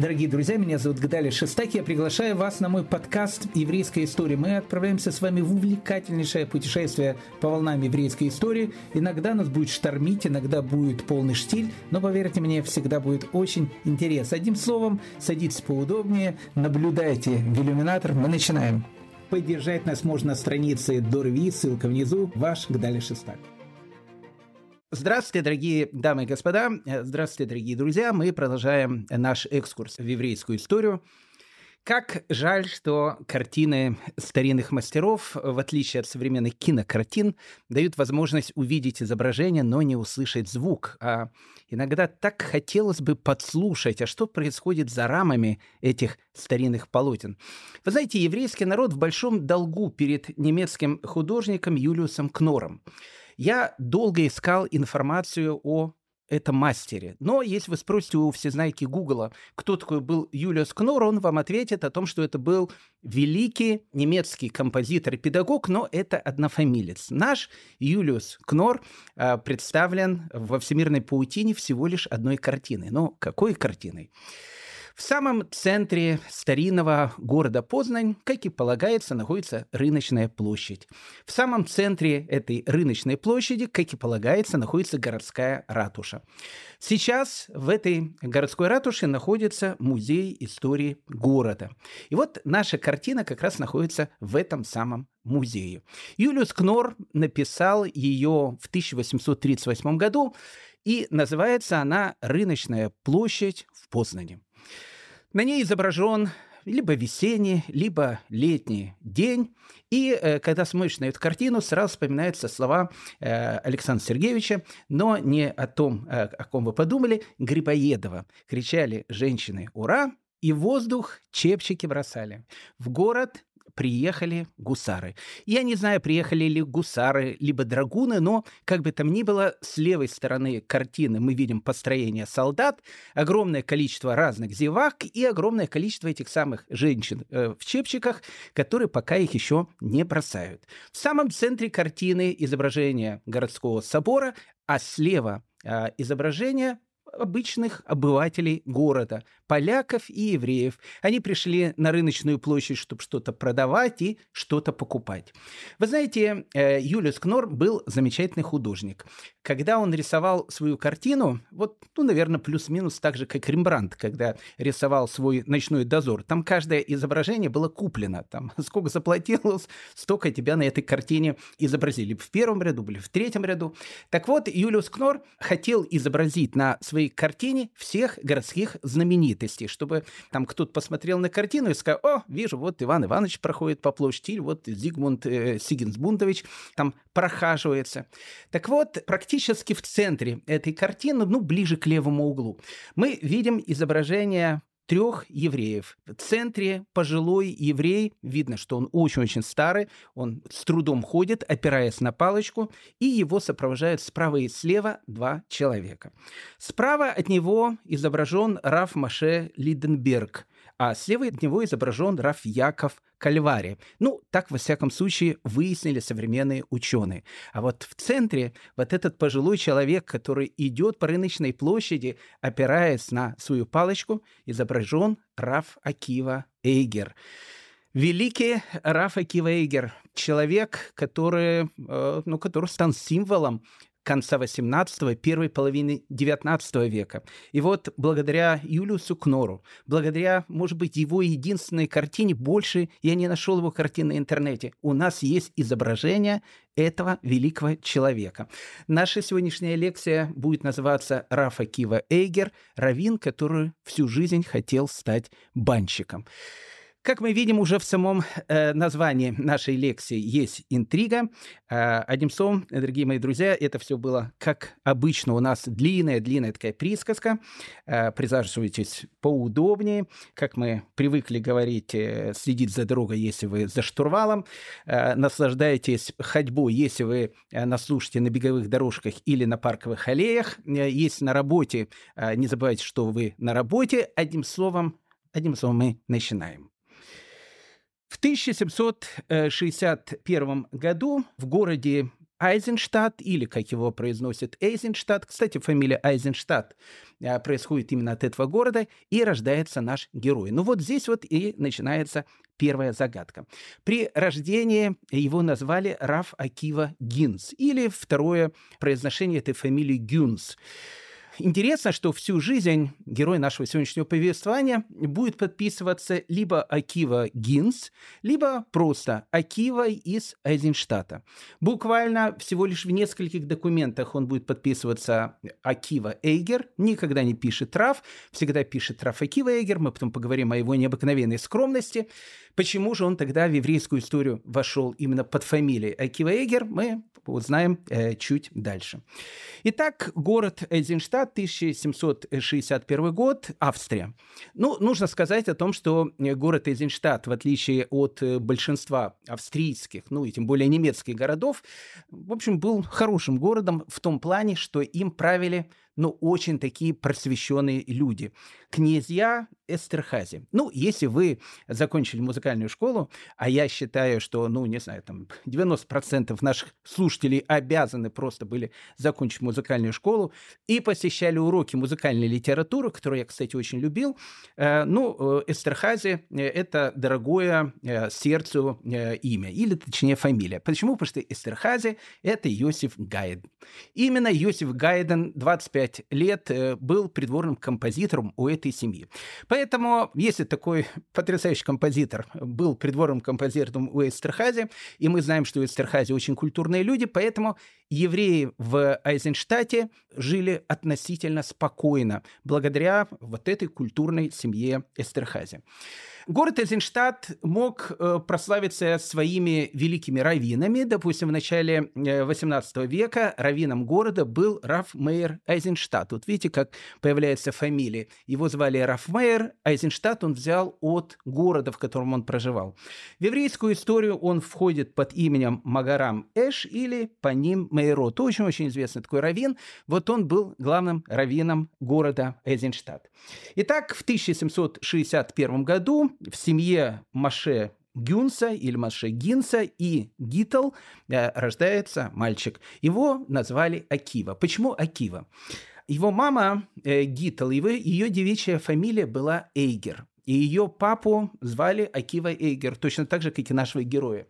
Дорогие друзья, меня зовут Гдали Шестак. Я приглашаю вас на мой подкаст «Еврейская история». Мы отправляемся с вами в увлекательнейшее путешествие по волнам еврейской истории. Иногда нас будет штормить, иногда будет полный штиль, но, поверьте мне, всегда будет очень интересно. Одним словом, садитесь поудобнее, наблюдайте в иллюминатор. Мы начинаем. Поддержать нас можно на странице Дорви, ссылка внизу. Ваш Гдали Шестак. Здравствуйте, дорогие дамы и господа. Здравствуйте, дорогие друзья. Мы продолжаем наш экскурс в еврейскую историю. Как жаль, что картины старинных мастеров, в отличие от современных кинокартин, дают возможность увидеть изображение, но не услышать звук. А иногда так хотелось бы подслушать, а что происходит за рамами этих старинных полотен. Вы знаете, еврейский народ в большом долгу перед немецким художником Юлиусом Кнором. Я долго искал информацию о этом мастере. Но если вы спросите у всезнайки Гугла, кто такой был Юлиус Кнор, он вам ответит о том, что это был великий немецкий композитор и педагог, но это однофамилец. Наш Юлиус Кнор э, представлен во всемирной паутине всего лишь одной картиной. Но какой картиной? В самом центре старинного города Познань, как и полагается, находится рыночная площадь. В самом центре этой рыночной площади, как и полагается, находится городская ратуша. Сейчас в этой городской ратуше находится музей истории города. И вот наша картина как раз находится в этом самом музее. Юлиус Кнор написал ее в 1838 году, и называется она «Рыночная площадь в Познане». На ней изображен либо весенний, либо летний день. И э, когда смотришь на эту картину, сразу вспоминаются слова э, Александра Сергеевича, но не о том, э, о ком вы подумали, Грибоедова. Кричали женщины «Ура!» и воздух чепчики бросали. В город приехали гусары. Я не знаю, приехали ли гусары, либо драгуны, но, как бы там ни было, с левой стороны картины мы видим построение солдат, огромное количество разных зевак и огромное количество этих самых женщин э, в чепчиках, которые пока их еще не бросают. В самом центре картины изображение городского собора, а слева э, изображение обычных обывателей города, поляков и евреев. Они пришли на рыночную площадь, чтобы что-то продавать и что-то покупать. Вы знаете, э, Юлиус Кнор был замечательный художник. Когда он рисовал свою картину, вот, ну, наверное, плюс-минус так же, как Рембрандт, когда рисовал свой «Ночной дозор», там каждое изображение было куплено. Там сколько заплатилось, столько тебя на этой картине изобразили. В первом ряду были, в третьем ряду. Так вот, Юлиус Кнор хотел изобразить на своей картине всех городских знаменитостей, чтобы там кто-то посмотрел на картину и сказал, о, вижу, вот Иван Иванович проходит по площади, вот Зигмунд э, Сигинсбундович там прохаживается. Так вот, практически в центре этой картины, ну, ближе к левому углу, мы видим изображение трех евреев. В центре пожилой еврей, видно, что он очень-очень старый, он с трудом ходит, опираясь на палочку, и его сопровождают справа и слева два человека. Справа от него изображен Раф Маше Лиденберг, а слева от него изображен Раф Яков Кальвари. Ну, так, во всяком случае, выяснили современные ученые. А вот в центре вот этот пожилой человек, который идет по рыночной площади, опираясь на свою палочку, изображен Раф Акива Эйгер. Великий Раф Акива Эйгер, человек, который, э, ну, который стал символом конца XVIII, первой половины XIX века. И вот благодаря Юлиусу Кнору, благодаря, может быть, его единственной картине, больше я не нашел его картины на интернете, у нас есть изображение этого великого человека. Наша сегодняшняя лекция будет называться «Рафа Кива Эйгер», раввин, который всю жизнь хотел стать банщиком. Как мы видим уже в самом э, названии нашей лекции есть интрига. Э, одним словом, дорогие мои друзья, это все было, как обычно, у нас длинная-длинная такая присказка. Э, присаживайтесь поудобнее. Как мы привыкли говорить, э, следить за дорогой, если вы за штурвалом. Э, наслаждайтесь ходьбой, если вы э, нас слушаете на беговых дорожках или на парковых аллеях. Э, если на работе, э, не забывайте, что вы на работе. Одним словом, одним словом, мы начинаем. В 1761 году в городе Айзенштадт, или, как его произносят, Эйзенштадт. Кстати, фамилия Айзенштадт э, происходит именно от этого города, и рождается наш герой. Ну вот здесь вот и начинается первая загадка. При рождении его назвали Раф Акива Гинс, или второе произношение этой фамилии Гюнс. Интересно, что всю жизнь герой нашего сегодняшнего повествования будет подписываться либо Акива Гинс, либо просто Акива из Айзенштата. Буквально всего лишь в нескольких документах он будет подписываться Акива Эйгер, никогда не пишет Раф, всегда пишет Раф Акива Эйгер, мы потом поговорим о его необыкновенной скромности. Почему же он тогда в еврейскую историю вошел именно под фамилией Акива Эйгер, мы узнаем э, чуть дальше. Итак, город Эйзенштадт, 1761 год, Австрия. Ну, нужно сказать о том, что э, город Эйзенштадт, в отличие от э, большинства австрийских, ну и тем более немецких городов, в общем, был хорошим городом в том плане, что им правили но очень такие просвещенные люди. Князья Эстерхази. Ну, если вы закончили музыкальную школу, а я считаю, что, ну, не знаю, там 90% наших слушателей обязаны просто были закончить музыкальную школу и посещали уроки музыкальной литературы, которую я, кстати, очень любил. Э, ну, э, Эстерхази – это дорогое э, сердцу имя, или, точнее, фамилия. Почему? Потому что Эстерхази – это Йосиф Гайден. Именно Йосиф Гайден 25 25 лет э, был придворным композитором у этой семьи. Поэтому, если такой потрясающий композитор был придворным композитором у Эстерхази, и мы знаем, что Эстерхази очень культурные люди, поэтому евреи в Айзенштате жили относительно спокойно благодаря вот этой культурной семье Эстерхази. Город Эйзенштадт мог э, прославиться своими великими раввинами. Допустим, в начале XVIII э, века раввином города был Раф Мейер Эйзенштадт. Вот видите, как появляется фамилия. Его звали Раф Мейер. Эйзенштадт он взял от города, в котором он проживал. В еврейскую историю он входит под именем Магарам Эш или по ним Мейро. Тоже очень известный такой раввин. Вот он был главным раввином города Эйзенштадт. Итак, в 1761 году в семье Маше Гюнса или Маше Гинса и Гитл э, рождается мальчик. Его назвали Акива. Почему Акива? Его мама э, Гитл, его, ее девичья фамилия была Эйгер. И ее папу звали Акива Эйгер, точно так же, как и нашего героя.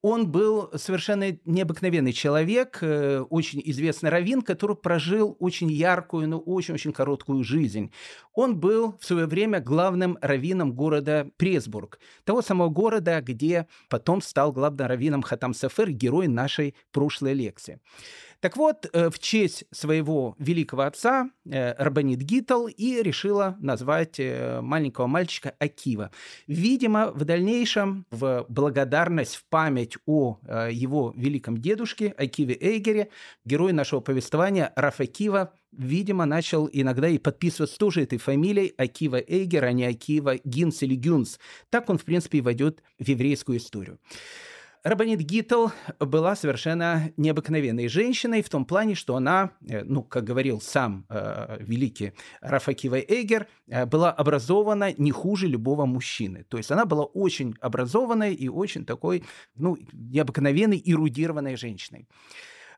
Он был совершенно необыкновенный человек, э, очень известный раввин, который прожил очень яркую, но очень-очень короткую жизнь. Он был в свое время главным раввином города Пресбург, того самого города, где потом стал главным раввином Хатам Сафер, герой нашей прошлой лекции. Так вот, э, в честь своего великого отца э, Рабанит Гитл и решила назвать э, маленького мальчика Акива. Видимо, в дальнейшем, в благодарность, в память о его великом дедушке Акиве Эйгере, герой нашего повествования Раф Акива видимо, начал иногда и подписываться тоже этой фамилией Акива Эйгер, а не Акива Гинс или Гюнс. Так он, в принципе, и войдет в еврейскую историю. Рабанит Гитл была совершенно необыкновенной женщиной в том плане, что она, э, ну, как говорил сам э, великий Рафакива Эгер, э, была образована не хуже любого мужчины. То есть она была очень образованной и очень такой, ну, необыкновенной, эрудированной женщиной.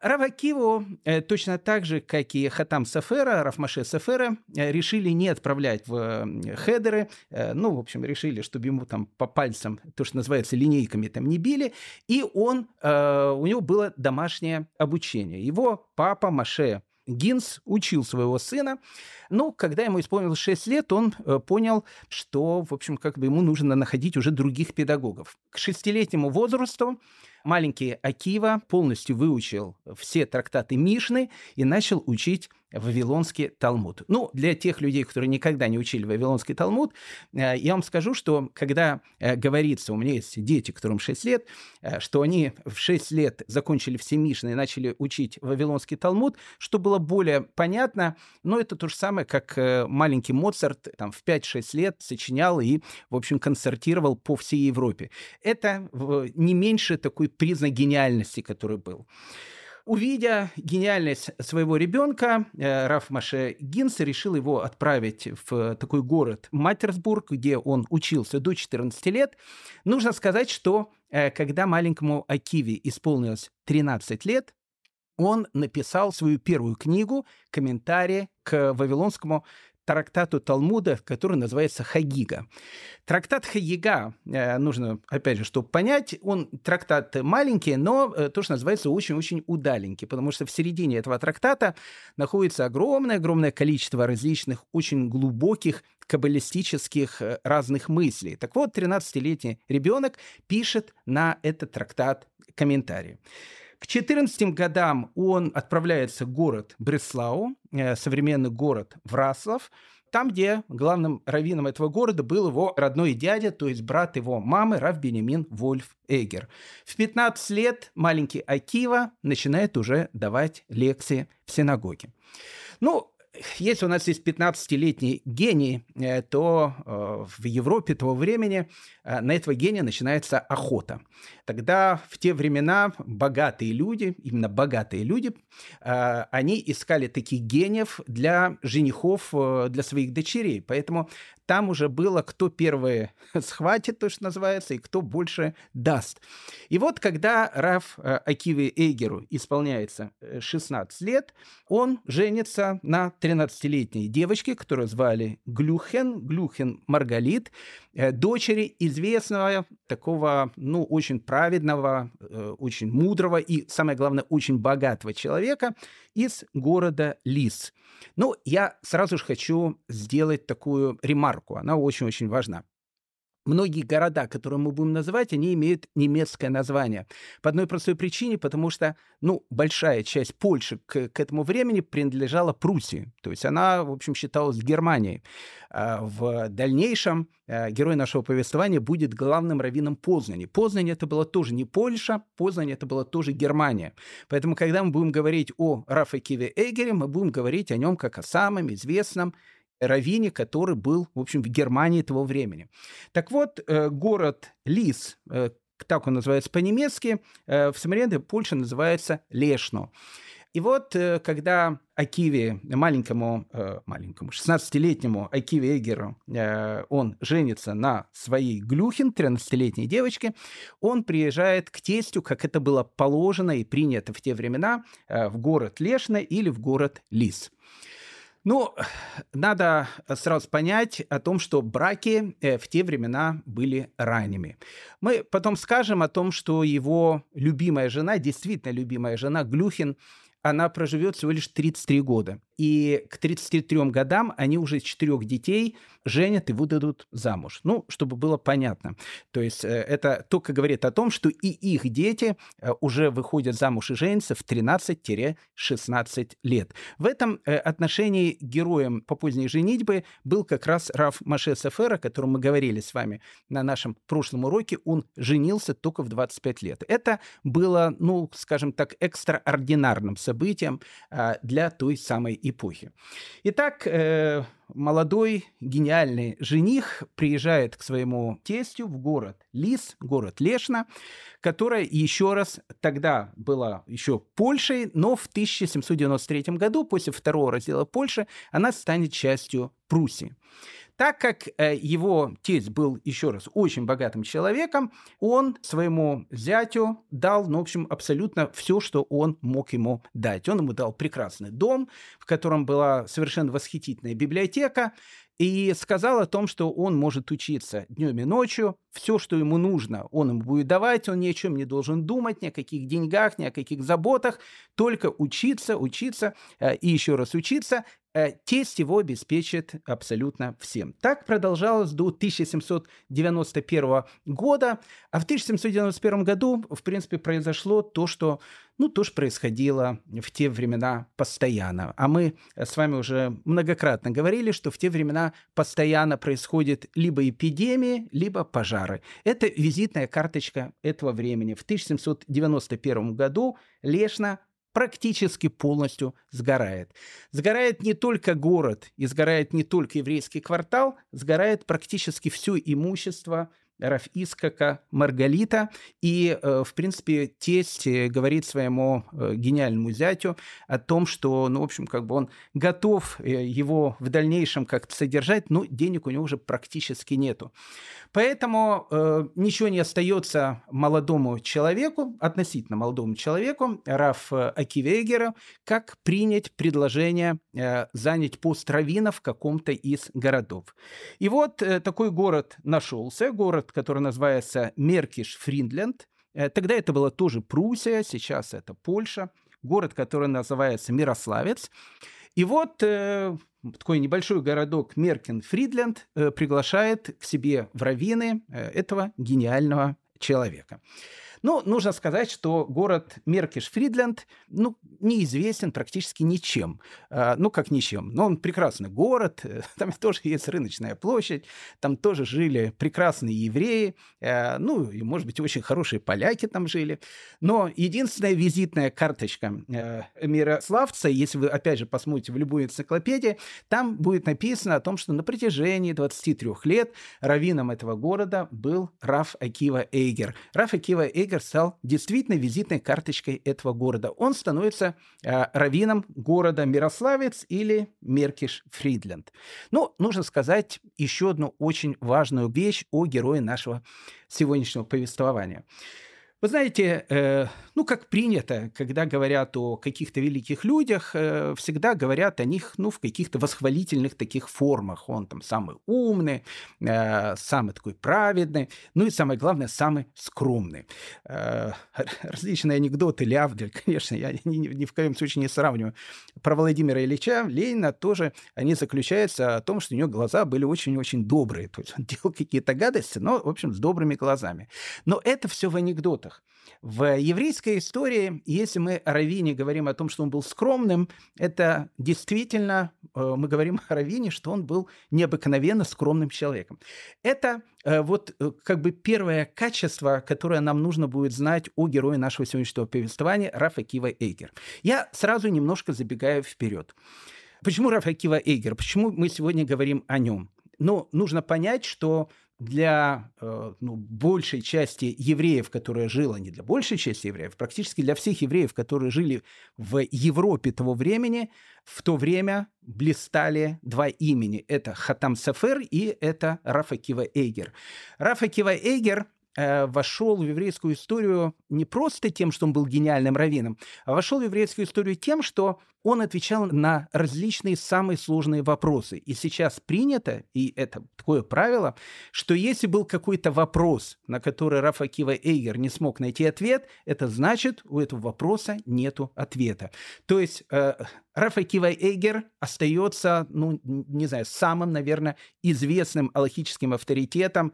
Равакиву э, точно так же, как и Хатам Сафера, Рафмаше Сафера, э, решили не отправлять в хедеры. Э, ну, в общем, решили, чтобы ему там по пальцам, то, что называется, линейками там не били. И он, у него было домашнее обучение. Его папа Маше Гинс учил своего сына, но когда ему исполнилось 6 лет, он понял, что, в общем, как бы ему нужно находить уже других педагогов. К шестилетнему возрасту маленький Акива полностью выучил все трактаты Мишны и начал учить Вавилонский Талмуд. Ну, для тех людей, которые никогда не учили Вавилонский Талмуд, э, я вам скажу, что когда э, говорится, у меня есть дети, которым 6 лет, э, что они в 6 лет закончили все Мишны и начали учить Вавилонский Талмуд, что было более понятно, но это то же самое, как маленький Моцарт там, в 5-6 лет сочинял и, в общем, концертировал по всей Европе. Это не меньше такой признак гениальности, который был. Увидя гениальность своего ребенка, э, Раф Маше Гинс решил его отправить в такой город Матерсбург, где он учился до 14 лет. Нужно сказать, что э, когда маленькому Акиве исполнилось 13 лет, он написал свою первую книгу «Комментарии к Вавилонскому трактату Талмуда, который называется Хагига. Трактат Хагига, э, нужно, опять же, чтобы понять, он трактат маленький, но э, то, что называется, очень-очень удаленький, потому что в середине этого трактата находится огромное-огромное количество различных, очень глубоких каббалистических э, разных мыслей. Так вот, 13-летний ребенок пишет на этот трактат комментарии. К 14 годам он отправляется в город Бреслау, э, современный город Враслов, там, где главным раввином этого города был его родной дядя, то есть брат его мамы, Рав Бенемин Вольф Эгер. В 15 лет маленький Акива начинает уже давать лекции в синагоге. Ну, если у нас есть 15-летний гений, э, то э, в Европе того времени э, на этого гения начинается охота. Тогда в те времена богатые люди, именно богатые люди, они искали таких гениев для женихов для своих дочерей. Поэтому там уже было, кто первый схватит, то, что называется, и кто больше даст. И вот когда Раф э, Акиве Эйгеру исполняется 16 э, лет, он женится на 13-летней девочке, которую звали Глюхен, Глюхен Маргалит, дочери известного такого, ну, очень праведного, очень мудрого и, самое главное, очень богатого человека из города Лис. Ну, я сразу же хочу сделать такую ремарку, она очень-очень важна. Многие города, которые мы будем называть, они имеют немецкое название. По одной простой причине, потому что, ну, большая часть Польши к, к этому времени принадлежала Пруссии. То есть она, в общем, считалась Германией. А в дальнейшем а, герой нашего повествования будет главным раввином Познани. Познань это было тоже не Польша, Познань это была тоже Германия. Поэтому, когда мы будем говорить о Рафаке Эгере, мы будем говорить о нем как о самом известном раввине, который был, в общем, в Германии того времени. Так вот, э, город Лис, э, так он называется по-немецки, э, в современной Польше называется Лешно. И вот, когда Акиве, маленькому, маленькому 16-летнему Акиве Эгеру, он женится на своей Глюхин, 13-летней девочке, он приезжает к тестю, как это было положено и принято в те времена, в город Лешно или в город Лис. Ну, надо сразу понять о том, что браки э, в те времена были ранними. Мы потом скажем о том, что его любимая жена, действительно любимая жена Глюхин, она проживет всего лишь 33 года. И к 33 годам они уже четырех детей женят и выдадут замуж. Ну, чтобы было понятно. То есть э, это только говорит о том, что и их дети э, уже выходят замуж и женятся в 13-16 лет. В этом э, отношении героем по поздней женитьбы был как раз Раф Маше Сефер, о котором мы говорили с вами на нашем прошлом уроке. Он женился только в 25 лет. Это было, ну, скажем так, экстраординарным событием для той самой эпохи. Итак, молодой гениальный жених приезжает к своему тестю в город Лис, город Лешна, которая еще раз тогда была еще Польшей, но в 1793 году, после второго раздела Польши, она станет частью Пруссии. Так как э, его тесть был, еще раз, очень богатым человеком, он своему зятю дал, ну, в общем, абсолютно все, что он мог ему дать. Он ему дал прекрасный дом, в котором была совершенно восхитительная библиотека, и сказал о том, что он может учиться днем и ночью, все, что ему нужно, он ему будет давать, он ни о чем не должен думать, ни о каких деньгах, ни о каких заботах, только учиться, учиться э, и еще раз учиться, Э, тесть его обеспечит абсолютно всем. Так продолжалось до 1791 года, а в 1791 году, в принципе, произошло то, что, ну, то, что происходило в те времена постоянно. А мы с вами уже многократно говорили, что в те времена постоянно происходит либо эпидемии, либо пожары. Это визитная карточка этого времени. В 1791 году Лешна практически полностью сгорает. Сгорает не только город, и сгорает не только еврейский квартал, сгорает практически все имущество Раф Искака Маргалита. И, э, в принципе, тесть э, говорит своему э, гениальному зятю о том, что, ну, в общем, как бы он готов его в дальнейшем как-то содержать, но денег у него уже практически нету. Поэтому ничего не остается молодому человеку, относительно молодому человеку, Раф Акивегера, как принять предложение занять пост равина в каком-то из городов. И вот такой город нашелся, город, который называется Меркиш-Фриндленд. Э, тогда это была тоже Пруссия, сейчас это Польша. Город, который называется Мирославец. И вот э, такой небольшой городок Меркен-Фридленд э, приглашает к себе в раввины э, этого гениального человека. Ну, нужно сказать, что город Меркиш-Фридленд, ну, неизвестен практически ничем. А, ну, как ничем. Но он прекрасный город, там тоже есть рыночная площадь, там тоже жили прекрасные евреи, а, ну, и, может быть, очень хорошие поляки там жили. Но единственная визитная карточка э, Мирославца, если вы, опять же, посмотрите в любую энциклопедию, там будет написано о том, что на протяжении 23 лет раввином этого города был Раф Акива Эйгер. Раф Акива Эйгер Гейгер стал действительно визитной карточкой этого города. Он становится э, раввином города Мирославец или Меркиш-Фридленд. Ну, нужно сказать еще одну очень важную вещь о герое нашего сегодняшнего повествования. Вы знаете, э, ну, как принято, когда говорят о каких-то великих людях, э, всегда говорят о них, ну, в каких-то восхвалительных таких формах. Он там самый умный, э, самый такой праведный, ну и самое главное, самый скромный. Э, различные анекдоты Лявдель, конечно, я ни, ни, в коем случае не сравниваю. Про Владимира Ильича Ленина тоже они заключаются о том, что у него глаза были очень-очень добрые. То есть он делал какие-то гадости, но, в общем, с добрыми глазами. Но это все в анекдотах анекдотах. В еврейской истории, если мы о Равине говорим о том, что он был скромным, это действительно, э, мы говорим о Равине, что он был необыкновенно скромным человеком. Это э, вот э, как бы первое качество, которое нам нужно будет знать о герое нашего сегодняшнего повествования Рафа Кива Эйгер. Я сразу немножко забегаю вперед. Почему Рафа Кива Эйгер? Почему мы сегодня говорим о нем? Ну, нужно понять, что для э, ну, большей части евреев, которые жила, не для большей части евреев, практически для всех евреев, которые жили в Европе того времени, в то время блистали два имени. Это Хатам Сафер и это Рафа Кива Эйгер. Рафа Эйгер э, вошел в еврейскую историю не просто тем, что он был гениальным раввином, а вошел в еврейскую историю тем, что он отвечал на различные самые сложные вопросы. И сейчас принято, и это такое правило, что если был какой-то вопрос, на который Раф Акива Эйгер не смог найти ответ, это значит, у этого вопроса нету ответа. То есть э, Раф Акива Эйгер остается, ну, не знаю, самым, наверное, известным аллахическим авторитетом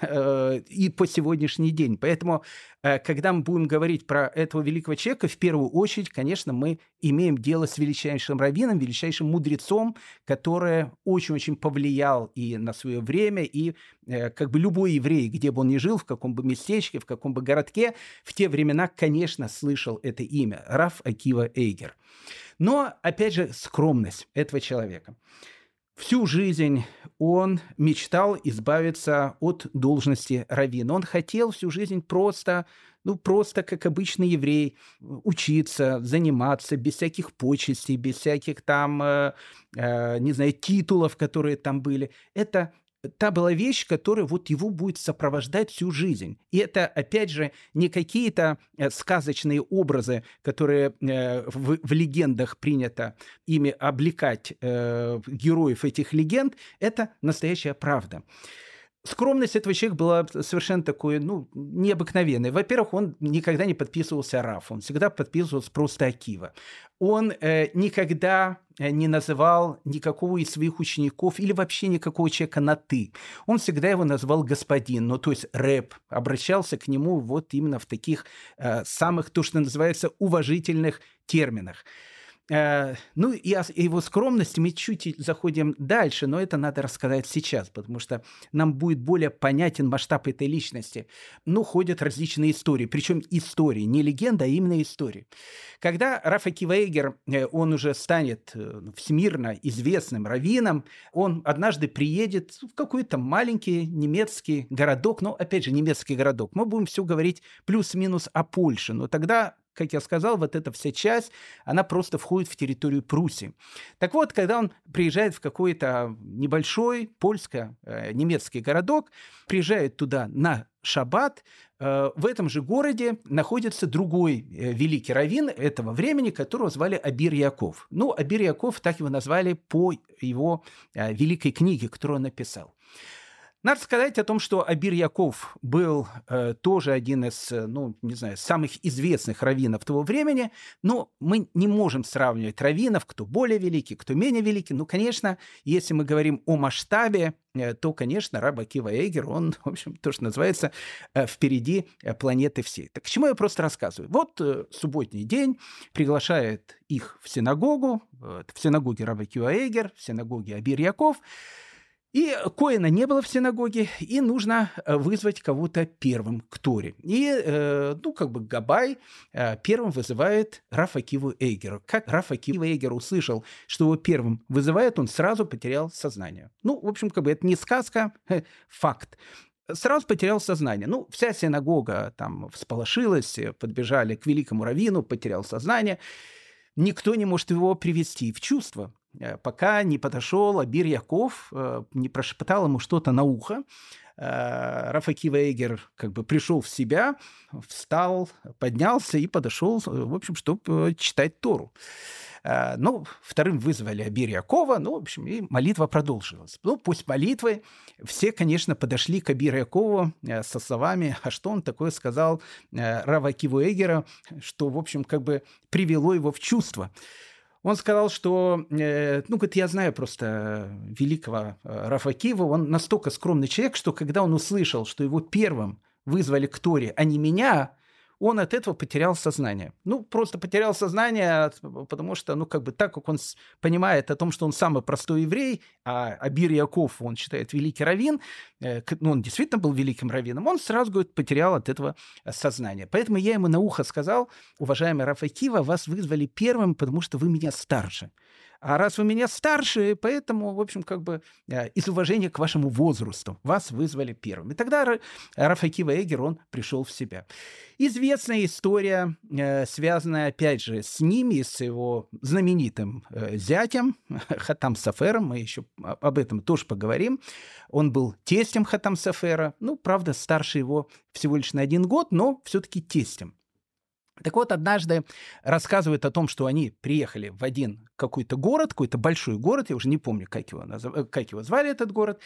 э, и по сегодняшний день. Поэтому, э, когда мы будем говорить про этого великого человека, в первую очередь, конечно, мы имеем дело с величайшим раввином, величайшим мудрецом, который очень-очень повлиял и на свое время, и э, как бы любой еврей, где бы он ни жил, в каком бы местечке, в каком бы городке, в те времена, конечно, слышал это имя – Раф Акива Эйгер. Но, опять же, скромность этого человека. Всю жизнь он мечтал избавиться от должности раввина. Он хотел всю жизнь просто ну, просто как обычный еврей, учиться, заниматься без всяких почестей, без всяких там, э, э, не знаю, титулов, которые там были. Это та была вещь, которая вот его будет сопровождать всю жизнь. И это, опять же, не какие-то э, сказочные образы, которые э, в, в легендах принято ими облекать э, героев этих легенд, это настоящая правда скромность этого человека была совершенно такой, ну, необыкновенной. Во-первых, он никогда не подписывался Раф, он всегда подписывался просто Акива. Он э, никогда э, не называл никакого из своих учеников или вообще никакого человека на «ты». Он всегда его называл господин, ну, то есть рэп, обращался к нему вот именно в таких э, самых, то, что называется, уважительных терминах. Э, ну и о его скромности мы чуть заходим дальше, но это надо рассказать сейчас, потому что нам будет более понятен масштаб этой личности. Ну, ходят различные истории, причем истории, не легенда, а именно истории. Когда Рафа Кивейгер, э, он уже станет э, всемирно известным раввином, он однажды приедет в какой-то маленький немецкий городок, ну, опять же, немецкий городок. Мы будем все говорить плюс-минус о Польше, но тогда как я сказал, вот эта вся часть, она просто входит в территорию Пруссии. Так вот, когда он приезжает в какой-то небольшой польско-немецкий городок, приезжает туда на шаббат, э, в этом же городе находится другой э, великий раввин этого времени, которого звали Абир Яков. Ну, Абир Яков так его назвали по его э, великой книге, которую он написал. Надо сказать о том, что Абир Яков был э, тоже один из, э, ну, не знаю, самых известных раввинов того времени, но мы не можем сравнивать раввинов, кто более великий, кто менее великий. Ну, конечно, если мы говорим о масштабе, э, то, конечно, Раб Акива Эйгер, он, в общем, то, что называется, э, впереди э, планеты всей. Так к чему я просто рассказываю? Вот э, субботний день приглашает их в синагогу, э, в синагоге Раба Акива Эйгер, в синагоге Абир Яков, и Коина не было в синагоге, и нужно э, вызвать кого-то первым к Торе. И, э, ну, как бы Габай э, первым вызывает Рафа Киву Эйгера. Как Рафа Кива Эйгер услышал, что его первым вызывает, он сразу потерял сознание. Ну, в общем, как бы это не сказка, факт сразу потерял сознание. Ну, вся синагога там всполошилась, подбежали к великому раввину, потерял сознание. Никто не может его привести в чувство. Э, пока не подошел Абир Яков, э, не прошептал ему что-то на ухо. Э, Рафаки Вейгер как бы пришел в себя, встал, поднялся и подошел, в общем, чтобы читать Тору. Ну, вторым вызвали Абир Якова, ну, в общем, и молитва продолжилась. Ну, пусть молитвы. Все, конечно, подошли к Абиру Якову со словами, а что он такое сказал Равакиву Эгера, что, в общем, как бы привело его в чувство. Он сказал, что, э, ну, говорит, я знаю просто великого э, Рафа Киева, он настолько скромный человек, что когда он услышал, что его первым вызвали к Торе, а не меня, он от этого потерял сознание. Ну, просто потерял сознание, потому что, ну, как бы так, как он понимает о том, что он самый простой еврей, а Абир Яков, он считает великий раввин, э, ну, он действительно был великим раввином, он сразу, говорит, потерял от этого сознание. Поэтому я ему на ухо сказал, уважаемый Рафа Кива, вас вызвали первым, потому что вы меня старше. А раз вы меня старше, поэтому, в общем, как бы э, из уважения к вашему возрасту вас вызвали первым. И тогда Рафакива Эгер, он пришел в себя. Известная история, э, связанная, опять же, с ними, с его знаменитым э, зятем Хатам Сафером, мы еще об этом тоже поговорим. Он был тестем Хатам Сафера, ну, правда, старше его всего лишь на один год, но все-таки тестем. Так вот, однажды рассказывают о том, что они приехали в один какой-то город, какой-то большой город, я уже не помню, как его, назов... Э, как его звали этот город,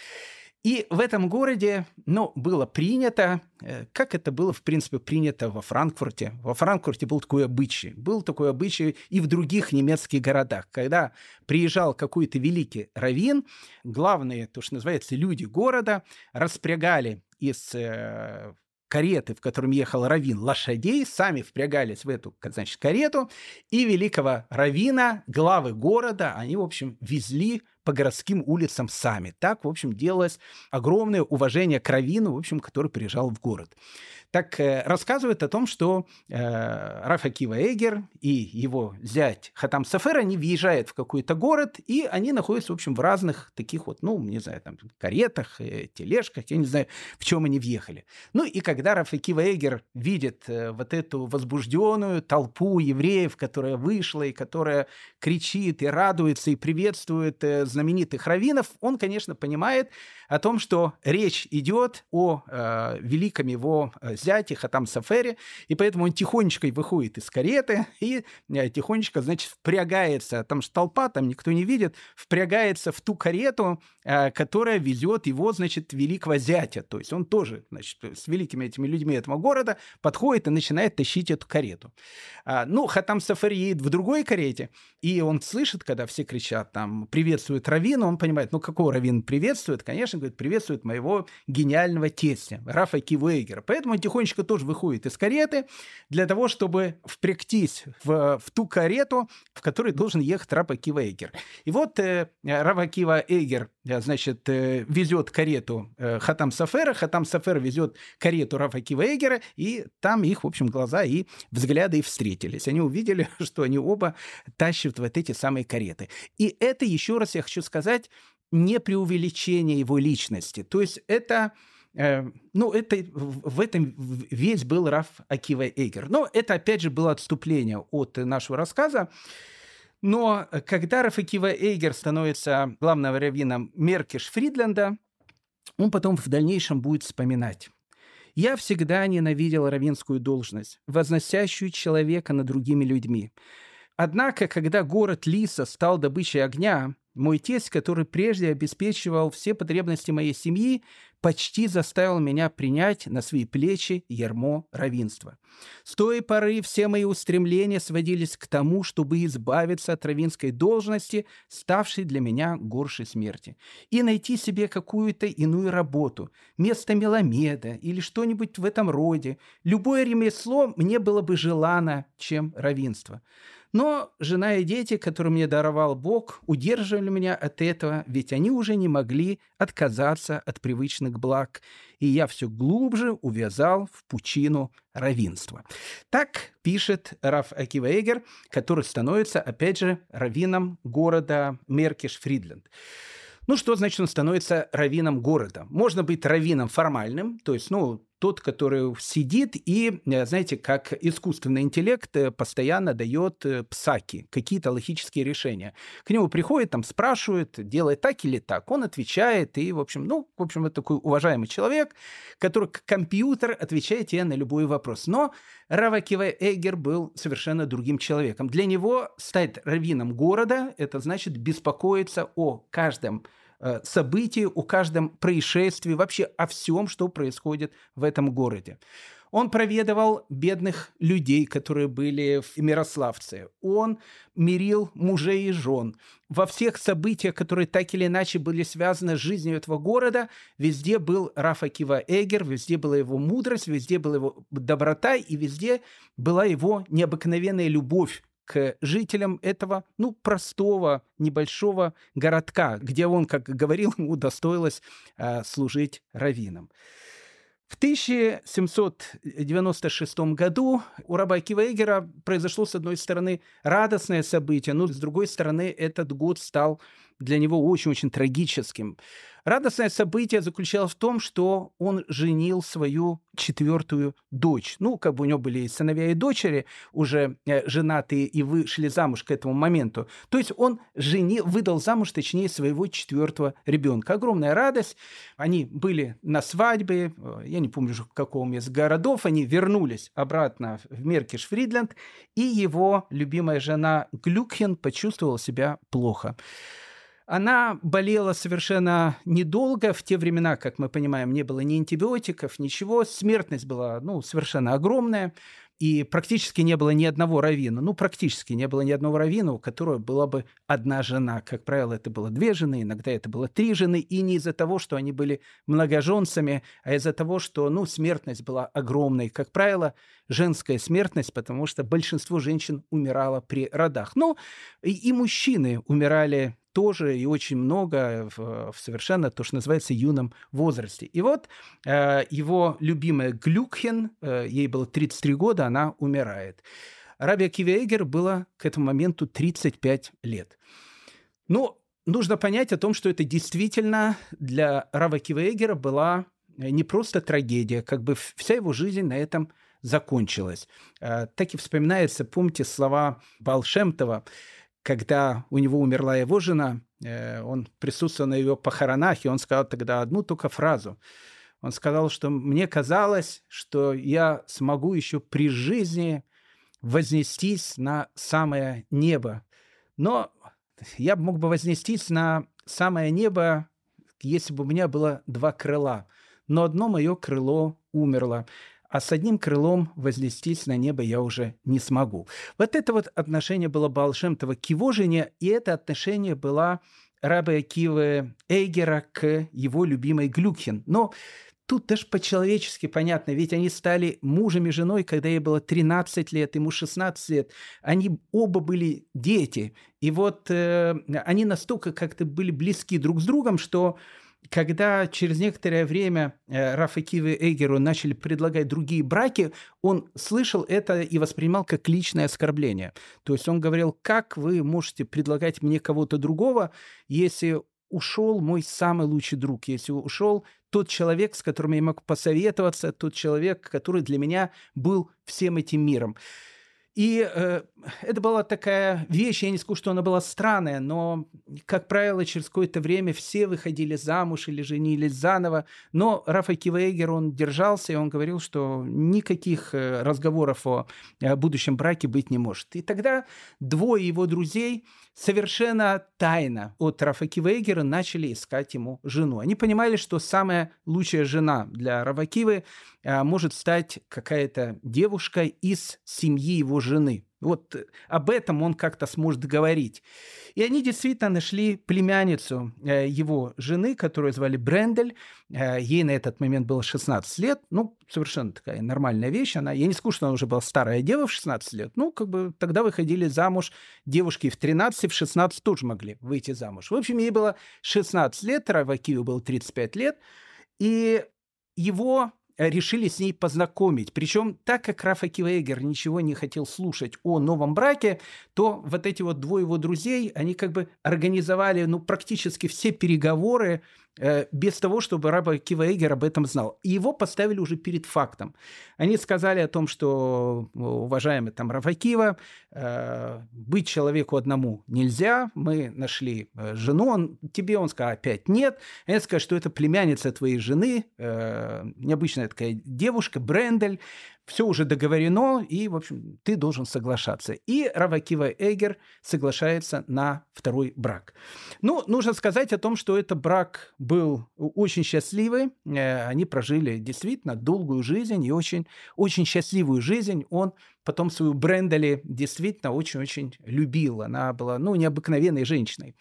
и в этом городе, ну, было принято, э, как это было, в принципе, принято во Франкфурте. Во Франкфурте был такой обычай. Был такой обычай и в других немецких городах. Когда приезжал какой-то великий раввин, главные, то, что называется, люди города распрягали из э, кареты, в котором ехал Равин, лошадей, сами впрягались в эту, значит, карету, и великого Равина, главы города, они, в общем, везли по городским улицам сами. Так, в общем, делалось огромное уважение к Равину, в общем, который приезжал в город так э, рассказывает о том, что э, Рафа Кива Эгер и его зять Хатам Сафер, они въезжают в какой-то город, и они находятся, в общем, в разных таких вот, ну, не знаю, там, каретах, э, тележках, я не знаю, в чем они въехали. Ну, и когда Рафа Кива Эгер видит э, вот эту возбужденную толпу евреев, которая вышла и которая кричит и радуется и приветствует э, знаменитых раввинов, он, конечно, понимает о том, что речь идет о э, великом его э, зяте Хатам Сафере, и поэтому он тихонечко выходит из кареты и э, тихонечко, значит, впрягается, там же толпа, там никто не видит, впрягается в ту карету, э, которая везет его, значит, великого зятя, то есть он тоже, значит, с великими этими людьми этого города подходит и начинает тащить эту карету. А, ну, Хатам Сафер едет в другой карете, и он слышит, когда все кричат там, приветствуют приветствует Равина, он понимает, ну какого Равин приветствует? Конечно, говорит, приветствует моего гениального тестя, Рафа Кивейгера. Поэтому он тихонечко тоже выходит из кареты для того, чтобы впрягтись в, в ту карету, в которой должен ехать Рафа Кивейгер. И вот э, Рафа Кива Эйгер, э, значит, э, везет карету э, Хатам Сафера, Хатам Сафер везет карету Рафа Кивейгера, и там их, в общем, глаза и взгляды и встретились. Они увидели, что они оба тащат вот эти самые кареты. И это, еще раз я хочу сказать, не преувеличение его личности. То есть это э, ну, это, в этом весь был Раф Акива Эйгер. Но это, опять же, было отступление от нашего рассказа. Но когда Раф Акива Эйгер становится главным раввином Меркиш Фридленда, он потом в дальнейшем будет вспоминать. «Я всегда ненавидел равинскую должность, возносящую человека над другими людьми. Однако, когда город Лиса стал добычей огня, мой тесть, который прежде обеспечивал все потребности моей семьи, почти заставил меня принять на свои плечи ермо равинства. С той поры все мои устремления сводились к тому, чтобы избавиться от равинской должности, ставшей для меня горшей смерти, и найти себе какую-то иную работу, место меломеда или что-нибудь в этом роде. Любое ремесло мне было бы желано, чем равинство. Но жена и дети, которые мне даровал Бог, удерживали меня от этого, ведь они уже не могли отказаться от привычных благ, и я все глубже увязал в пучину равинства. Так пишет Раф Акивейгер, который становится, опять же, раввином города Меркиш-Фридленд. Ну, что значит он становится раввином города? Можно быть раввином формальным, то есть, ну, тот, который сидит и, э, знаете, как искусственный интеллект э, постоянно дает э, псаки, какие-то логические решения. К нему приходит, там спрашивают, делает так или так. Он отвечает, и, в общем, ну, в общем, это такой уважаемый человек, который как компьютер отвечает тебе на любой вопрос. Но Равакива Эгер был совершенно другим человеком. Для него стать раввином города, это значит беспокоиться о каждом Э, событий, о каждом происшествии, вообще о всем, что происходит в этом городе. Он проведывал бедных людей, которые были в Мирославце. Он мирил мужей и жен. Во всех событиях, которые так или иначе были связаны с жизнью этого города, везде был Рафа Кива Эгер, везде была его мудрость, везде была его доброта и везде была его необыкновенная любовь к жителям этого, ну, простого небольшого городка, где он, как говорил, ему удостоилось э, служить раввином. В 1796 году у раба Кивейгера произошло, с одной стороны, радостное событие, но с другой стороны, этот год стал для него очень-очень трагическим. Радостное событие заключалось в том, что он женил свою четвертую дочь. Ну, как бы у него были и сыновья и дочери, уже э, женатые и вышли замуж к этому моменту. То есть он женил, выдал замуж, точнее, своего четвертого ребенка. Огромная радость. Они были на свадьбе, э, я не помню, в каком из городов, они вернулись обратно в Меркиш-Фридленд, и его любимая жена Глюкхен почувствовала себя плохо. Она болела совершенно недолго. В те времена, как мы понимаем, не было ни антибиотиков, ничего. Смертность была ну, совершенно огромная. И практически не было ни одного равина. Ну, практически не было ни одного равина, у которого была бы одна жена. Как правило, это было две жены, иногда это было три жены. И не из-за того, что они были многоженцами, а из-за того, что, ну, смертность была огромной. Как правило, женская смертность, потому что большинство женщин умирало при родах. Ну, и, и мужчины умирали тоже и очень много в, в совершенно то, что называется юном возрасте. И вот э, его любимая Глюкхен, э, ей было 33 года, она умирает. Рабия Кивейгер было к этому моменту 35 лет. Ну, нужно понять о том, что это действительно для Рава Кивейгера была не просто трагедия, как бы вся его жизнь на этом закончилась. Э, так и вспоминается, помните слова Балшемтова, когда у него умерла его жена, э, он присутствовал на ее похоронах, и он сказал тогда одну только фразу. Он сказал, что мне казалось, что я смогу еще при жизни вознестись на самое небо. Но я мог бы вознестись на самое небо, если бы у меня было два крыла. Но одно мое крыло умерло а с одним крылом вознестись на небо я уже не смогу. Вот это вот отношение было Балшемтова к его жене, и это отношение было раба Акивы Эйгера к его любимой Глюкхен. Но тут даже по-человечески понятно, ведь они стали мужем и женой, когда ей было 13 лет, ему 16 лет. Они оба были дети. И вот э, они настолько как-то были близки друг с другом, что когда через некоторое время э, Рафа Киве Эйгеру начали предлагать другие браки, он слышал это и воспринимал как личное оскорбление. То есть он говорил, как вы можете предлагать мне кого-то другого, если ушел мой самый лучший друг, если ушел тот человек, с которым я мог посоветоваться, тот человек, который для меня был всем этим миром. И э, это была такая вещь, я не скажу, что она была странная, но, как правило, через какое-то время все выходили замуж или женились заново. Но Рафа Кивейгер, он держался, и он говорил, что никаких э, разговоров о, будущем браке быть не может. И тогда двое его друзей совершенно тайно от Рафа Кивейгера начали искать ему жену. Они понимали, что самая лучшая жена для Равакивы а, может стать какая-то девушка из семьи его жены. Вот э, об этом он как-то сможет говорить. И они действительно нашли племянницу э, его жены, которую звали Брендель. Э, ей на этот момент было 16 лет. Ну, совершенно такая нормальная вещь. Она, я не скажу, что она уже была старая дева в 16 лет. Ну, как бы тогда выходили замуж девушки в 13, в 16 тоже могли выйти замуж. В общем, ей было 16 лет, Равакию было 35 лет. И его решили с ней познакомить. Причем, так как Рафа Кивейгер ничего не хотел слушать о новом браке, то вот эти вот двое его друзей, они как бы организовали ну, практически все переговоры Э, без того, чтобы Раба Киваэгер об этом знал. И его поставили уже перед фактом. Они сказали о том, что, уважаемый там Раба Кива, э, быть человеку одному нельзя, мы нашли э, жену, он, тебе он сказал опять нет, они сказали, что это племянница твоей жены, необычная такая девушка, Брендель, все уже договорено, и, в общем, ты должен соглашаться. И Равакива Эгер соглашается на второй брак. Ну, нужно сказать о том, что этот брак был очень счастливый. Э, они прожили действительно долгую жизнь и очень, очень счастливую жизнь. Он потом свою Брендели действительно очень-очень любил. Она была, ну, необыкновенной женщиной.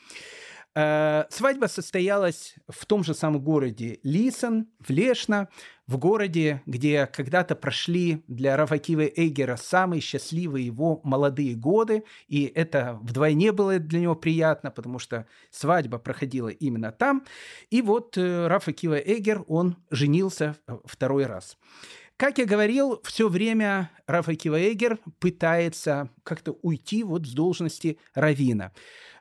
Э, свадьба состоялась в том же самом городе Лисон, в Лешно, в городе, где когда-то прошли для Равакива Эйгера самые счастливые его молодые годы, и это вдвойне было для него приятно, потому что свадьба проходила именно там. И вот э, Рафакива Эйгер, он женился второй раз. Как я говорил, все время Рафа Киваэгер пытается как-то уйти вот с должности равина.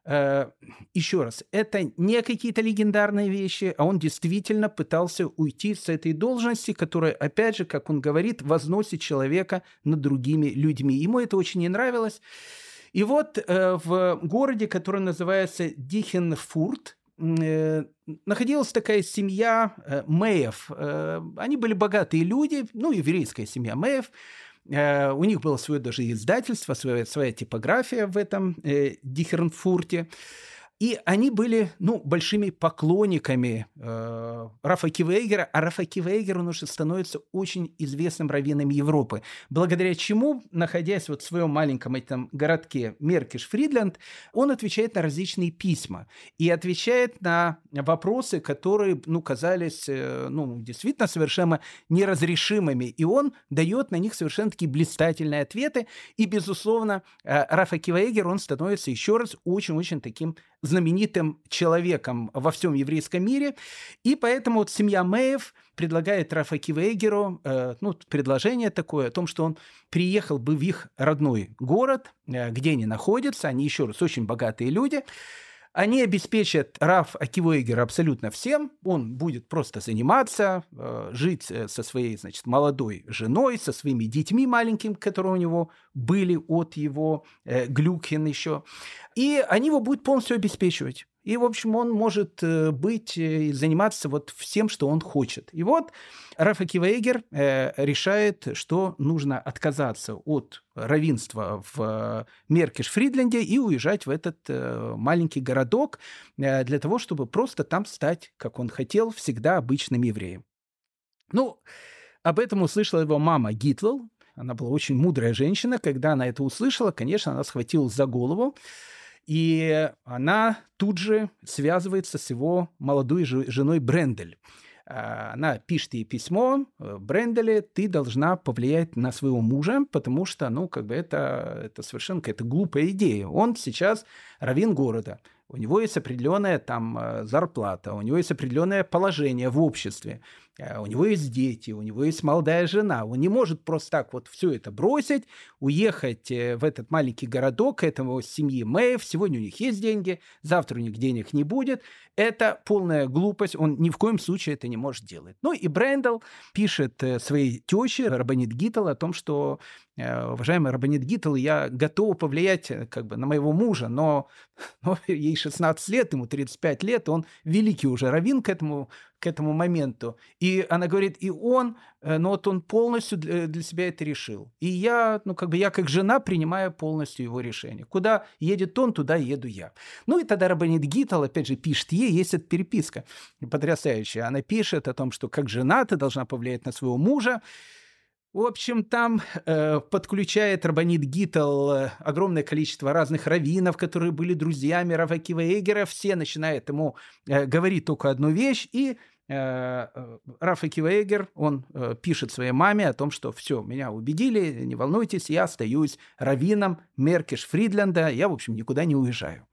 Э, еще раз, это не какие-то легендарные вещи, а он действительно пытался уйти с этой должности, которая, опять же, как он говорит, возносит человека над другими людьми. Ему это очень не нравилось. И вот э, в городе, который называется Дихенфурт, э, находилась такая семья э, Мэев. Они были богатые люди, ну, еврейская семья Мэев. Э, у них было свое даже издательство, своя, своя типография в этом э, Дихернфурте. И они были, ну, большими поклонниками э, Рафа Кивейгера, а Рафа Кивейгер, он уже становится очень известным раввином Европы, благодаря чему, находясь вот в своем маленьком этом городке Меркиш-Фридленд, он отвечает на различные письма и отвечает на вопросы, которые, ну, казались, э, ну, действительно совершенно неразрешимыми, и он дает на них совершенно такие блистательные ответы, и, безусловно, э, Рафа Кивейгер, он становится еще раз очень-очень таким знаменитым человеком во всем еврейском мире. И поэтому вот семья Мэев предлагает Рафа Кивейгеру э, ну, предложение такое о том, что он приехал бы в их родной город, э, где они находятся. Они, еще раз, очень богатые люди. Они обеспечат Раф Акивойгера абсолютно всем. Он будет просто заниматься, э, жить э, со своей, значит, молодой женой, со своими детьми маленькими, которые у него были от его э, Глюкин еще. И они его будут полностью обеспечивать. И, в общем, он может э, быть и заниматься вот всем, что он хочет. И вот Рафа Кивейгер э, решает, что нужно отказаться от равенства в Меркиш-Фридленде и уезжать в этот э, маленький городок для того, чтобы просто там стать, как он хотел, всегда обычным евреем. Ну, об этом услышала его мама Гитвелл. Она была очень мудрая женщина. Когда она это услышала, конечно, она схватилась за голову. И она тут же связывается с его молодой женой Брендель. А, она пишет ей письмо, э, Бренделе, ты должна повлиять на своего мужа, потому что, ну, как бы это, это совершенно какая-то глупая идея. Он сейчас равин города у него есть определенная там э, зарплата, у него есть определенное положение в обществе, у него есть дети, у него есть молодая жена. Он не может просто так вот все это бросить, уехать э, в этот маленький городок, к этому семьи Мэйв. Сегодня у них есть деньги, завтра у них денег не будет. Это полная глупость, он ни в коем случае это не может делать. Ну и Брэндл пишет своей теще Рабанит Гитл о том, что уважаемый Рабанит Гитл, я готова повлиять как бы на моего мужа, но, но ей 16 лет, ему 35 лет, он великий уже раввин к этому, к этому моменту. И она говорит, и он, ну вот он полностью для себя это решил. И я, ну как бы я как жена принимаю полностью его решение. Куда едет он, туда еду я. Ну и тогда Рабанит Гитал, опять же, пишет ей, есть эта переписка потрясающая. Она пишет о том, что как жена ты должна повлиять на своего мужа, в общем, там э, подключает Рабанит Гитл э, огромное количество разных раввинов, которые были друзьями Равакива Эгера. Все начинают ему э, говорить только одну вещь, и э, э Рафа Кивейгер, он пишет своей маме о том, что все, меня убедили, не волнуйтесь, я остаюсь раввином Меркиш Фридленда, я, в общем, никуда не уезжаю.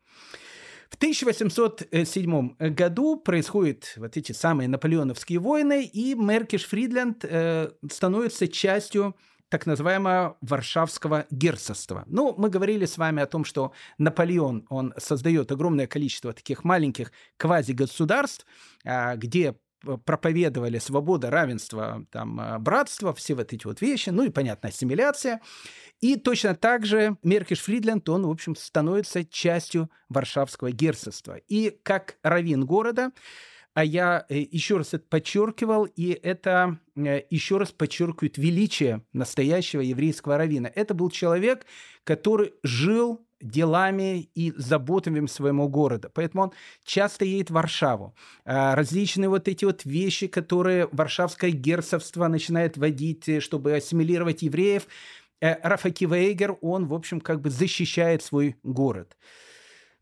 В 1807 году происходят вот эти самые наполеоновские войны, и Меркиш Фридленд э, становится частью так называемого Варшавского герцогства. Ну, мы говорили с вами о том, что Наполеон, он создает огромное количество таких маленьких квази-государств, а, где проповедовали свобода, равенство, там, а, братство, все вот эти вот вещи, ну и, понятно, ассимиляция. И точно так же Меркиш Фридленд, он, в общем, становится частью Варшавского герцогства. И как раввин города, а я э, еще раз это подчеркивал, и это э, еще раз подчеркивает величие настоящего еврейского раввина. Это был человек, который жил делами и заботами своего города. Поэтому он часто едет в Варшаву. А, различные вот эти вот вещи, которые Варшавское герцогство начинает вводить, э, чтобы ассимилировать евреев, э, Рафа Кивейгер, он, в общем, как бы защищает свой город.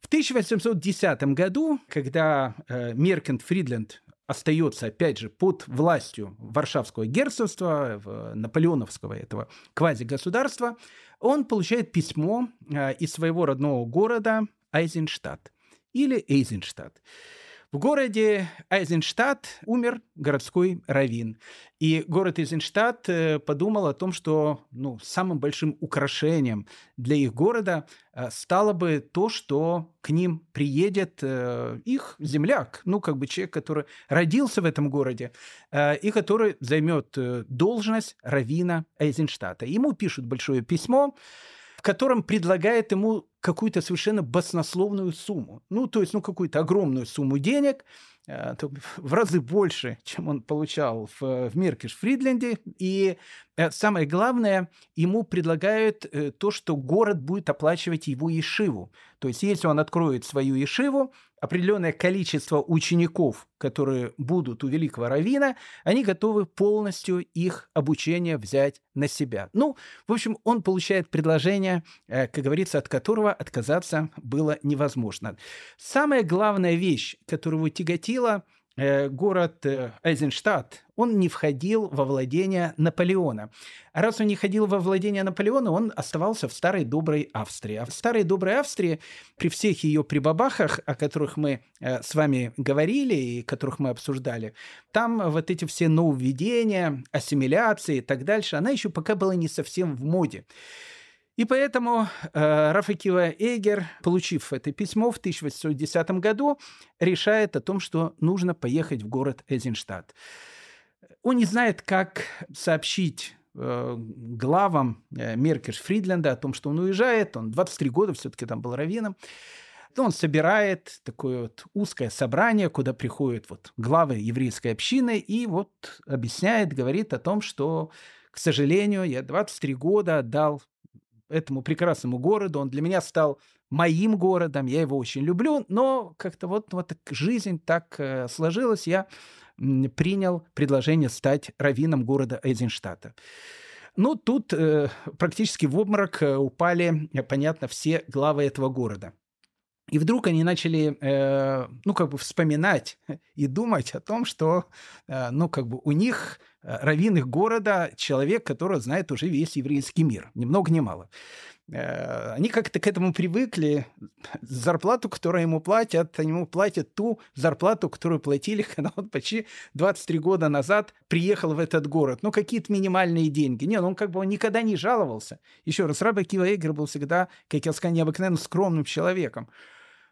В 1810 году, когда э, Меркент Фридленд остается, опять же, под властью Варшавского герцогства, наполеоновского этого квази-государства, он получает письмо э, из своего родного города Айзенштадт или Эйзенштадт. В городе Айзенштадт умер городской раввин. И город Айзенштадт э, подумал о том, что ну, самым большим украшением для их города э, стало бы то, что к ним приедет э, их земляк, ну, как бы человек, который родился в этом городе, и который займет должность равина Айзенштадта. Ему пишут большое письмо, в котором предлагает ему какую-то совершенно баснословную сумму. Ну, то есть, ну, какую-то огромную сумму денег, э, в разы больше, чем он получал в, в Меркиш Фридленде. И э, самое главное, ему предлагают э, то, что город будет оплачивать его ешиву. То есть, если он откроет свою ешиву, определенное количество учеников, которые будут у великого равина, они готовы полностью их обучение взять на себя. Ну, в общем, он получает предложение, э, как говорится, от которого отказаться было невозможно. Самая главная вещь, которая его тяготила – город э, Эйзенштадт, он не входил во владение Наполеона. А раз он не входил во владение Наполеона, он оставался в старой доброй Австрии. А в старой доброй Австрии, при всех ее прибабахах, о которых мы э, с вами говорили и которых мы обсуждали, там вот эти все нововведения, ассимиляции и так дальше, она еще пока была не совсем в моде. И поэтому э, Рафакива Эйгер, получив это письмо в 1810 году, решает о том, что нужно поехать в город Эзенштадт. Он не знает, как сообщить э, главам э, Меркеш Фридленда о том, что он уезжает. Он 23 года все-таки там был раввином. Он собирает такое вот узкое собрание, куда приходят вот главы еврейской общины и вот объясняет, говорит о том, что, к сожалению, я 23 года отдал этому прекрасному городу. Он для меня стал моим городом, я его очень люблю, но как-то вот, вот жизнь так э, сложилась, я принял предложение стать раввином города Эйзенштадта. Ну, тут э, практически в обморок э, упали, понятно, все главы этого города. И вдруг они начали, э, ну, как бы вспоминать и думать о том, что, э, ну, как бы у них, э, раввин их города, человек, который знает уже весь еврейский мир, ни много ни мало. Э, они как-то к этому привыкли. Зарплату, которую ему платят, они ему платят ту зарплату, которую платили, когда он почти 23 года назад приехал в этот город. Ну, какие-то минимальные деньги. Не, ну, он как бы он никогда не жаловался. Еще раз, Раба Кива Эгер был всегда, как я сказал, необыкновенно скромным человеком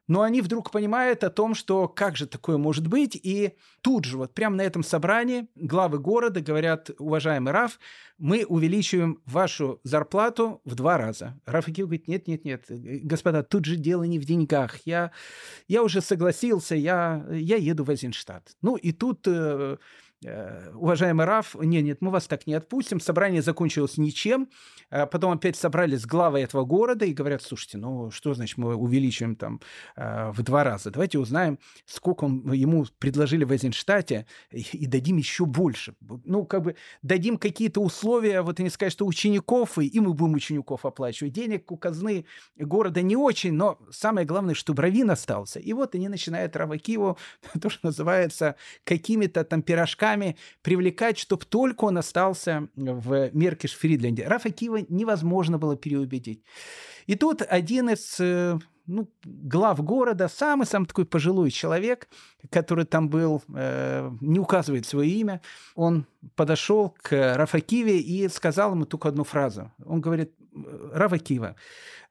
но они вдруг понимают о том, что как же такое может быть, и тут же, вот прямо на этом собрании главы города говорят, уважаемый Раф, мы увеличиваем вашу зарплату в два раза. Раф Акив говорит, нет, нет, нет, господа, тут же дело не в деньгах, я, я уже согласился, я, я еду в Азенштадт. Ну и тут Э, уважаемый Раф, нет, нет, мы вас так не отпустим. Собрание закончилось ничем. А потом опять собрались главы этого города и говорят, слушайте, ну что значит мы увеличиваем там э, в два раза? Давайте узнаем, сколько он, ему предложили в Эйзенштадте и, и дадим еще больше. Ну, как бы дадим какие-то условия, вот они скажут, что учеников, и, мы будем учеников оплачивать. Денег у казны города не очень, но самое главное, чтобы Равин остался. И вот они начинают Равакиву, то, что называется, какими-то там пирожками руками привлекать, чтобы только он остался в Меркиш-Фридленде. Рафа Кива невозможно было переубедить. И тут один из э, ну, глав города, самый-самый такой пожилой человек, который там был, э, не указывает свое имя, он подошел к Рафакиве и сказал ему только одну фразу. Он говорит, Рафакива,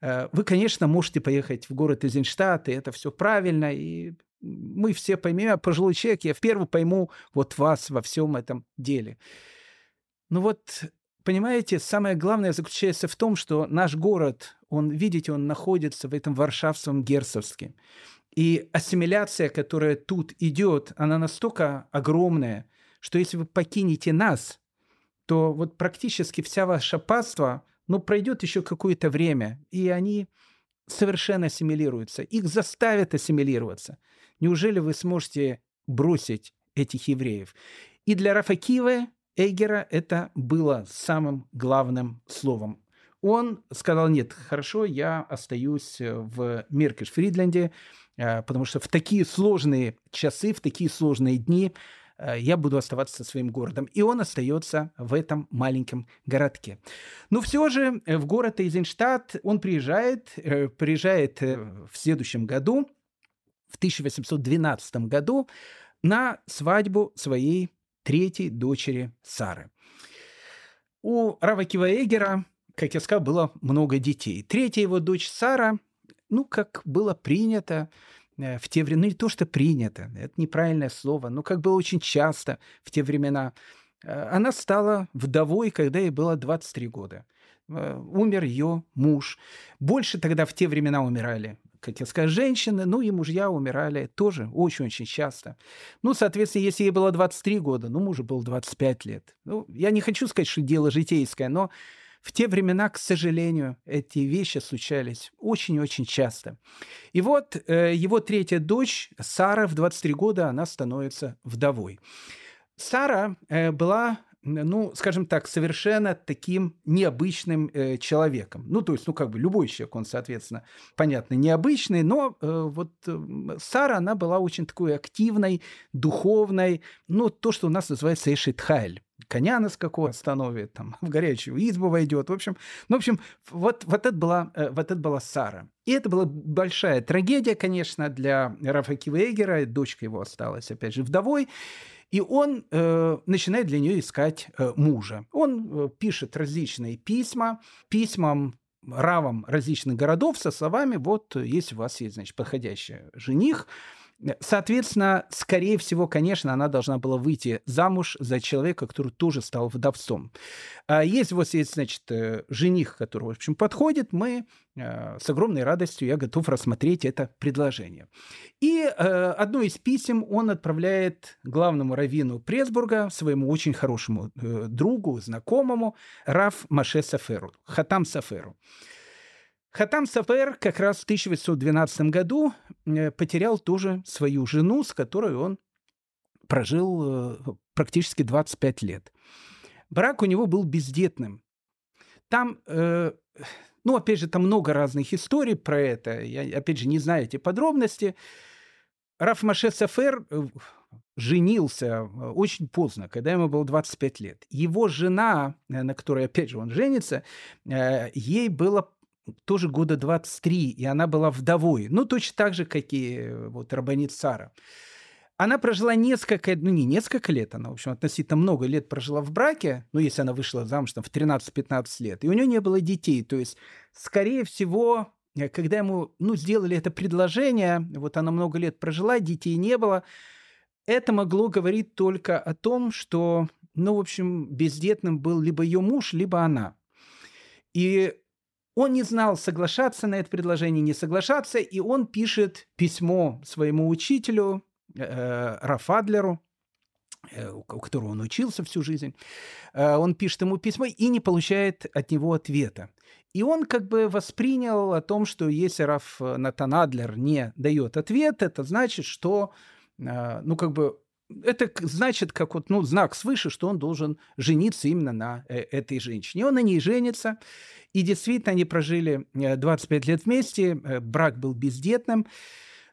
э, вы, конечно, можете поехать в город Эйзенштадт, и это все правильно, и мы все поймем, а пожилой человек, я в первую пойму вот вас во всем этом деле. Ну вот, понимаете, самое главное заключается в том, что наш город, он, видите, он находится в этом варшавском герцогстве. И ассимиляция, которая тут идет, она настолько огромная, что если вы покинете нас, то вот практически вся ваша паства, ну, пройдет еще какое-то время, и они совершенно ассимилируются. Их заставят ассимилироваться. Неужели вы сможете бросить этих евреев? И для Рафакива Эгера это было самым главным словом. Он сказал, нет, хорошо, я остаюсь в Меркеш-Фридленде, э, потому что в такие сложные часы, в такие сложные дни э, я буду оставаться со своим городом. И он остается в этом маленьком городке. Но все же в город Эйзенштадт он приезжает, э, приезжает в следующем году, в 1812 году на свадьбу своей третьей дочери Сары. У Равакива Эгера, как я сказал, было много детей. Третья его дочь Сара, ну, как было принято э, в те времена, ну, не то, что принято, это неправильное слово, но как было очень часто в те времена, э, она стала вдовой, когда ей было 23 года. Э, умер ее муж. Больше тогда в те времена умирали как я сказал, женщины, ну и мужья умирали тоже очень-очень часто. Ну, соответственно, если ей было 23 года, ну, мужу было 25 лет. Ну, я не хочу сказать, что дело житейское, но в те времена, к сожалению, эти вещи случались очень-очень часто. И вот э, его третья дочь, Сара, в 23 года, она становится вдовой. Сара э, была ну, скажем так, совершенно таким необычным э, человеком. Ну, то есть, ну, как бы любой человек, он, соответственно, понятно, необычный, но э, вот э, Сара, она была очень такой активной, духовной, ну, то, что у нас называется эшитхайль коня на скаку остановит, там, в горячую избу войдет. В общем, ну, в общем, вот, вот, это была, э, вот это была Сара. И это была большая трагедия, конечно, для Рафа Кивейгера. Дочка его осталась, опять же, вдовой. И он э, начинает для нее искать э, мужа. Он э, пишет различные письма, письмам равам различных городов со словами «Вот, если у вас есть, значит, подходящий жених, Соответственно, скорее всего, конечно, она должна была выйти замуж за человека, который тоже стал вдовцом. А если вот есть, значит, э, жених, который, в общем, подходит, мы э, с огромной радостью, я готов рассмотреть это предложение. И э, одно из писем он отправляет главному раввину Пресбурга, своему очень хорошему другу, знакомому, Раф Маше Саферу, Хатам Саферу. Хатам Сафер как раз в 1812 году э, потерял тоже свою жену, с которой он прожил э, практически 25 лет. Брак у него был бездетным. там, э, ну, опять же, там много разных историй про это. Я, опять же, не знаю эти подробности. Раф Маше Сафер э, женился очень поздно, когда ему было 25 лет. Его жена, на которой, опять же, он женится, ей было тоже года 23, и она была вдовой. Ну, точно так же, как и вот Рабанит Сара. Она прожила несколько, ну не несколько лет, она, в общем, относительно много лет прожила в браке, ну, если она вышла замуж там в 13-15 лет, и у нее не было детей. То есть, скорее всего, Э, когда ему ну, сделали это предложение, вот она много лет прожила, детей не было, это могло говорить только о том, что, ну, в общем, бездетным был либо ее муж, либо она. И он не знал, соглашаться на это предложение, не соглашаться, и он пишет письмо своему учителю э, Рафадлеру, э, у которого он учился всю жизнь. Э, он пишет ему письмо и не получает от него ответа. И он как бы воспринял о том, что если Раф э, Натан Адлер не дает ответ, это значит, что, э, ну, как бы, это значит, как вот, ну, знак свыше, что он должен жениться именно на э, этой женщине. Он на ней женится, и действительно они прожили 25 лет вместе, брак был бездетным,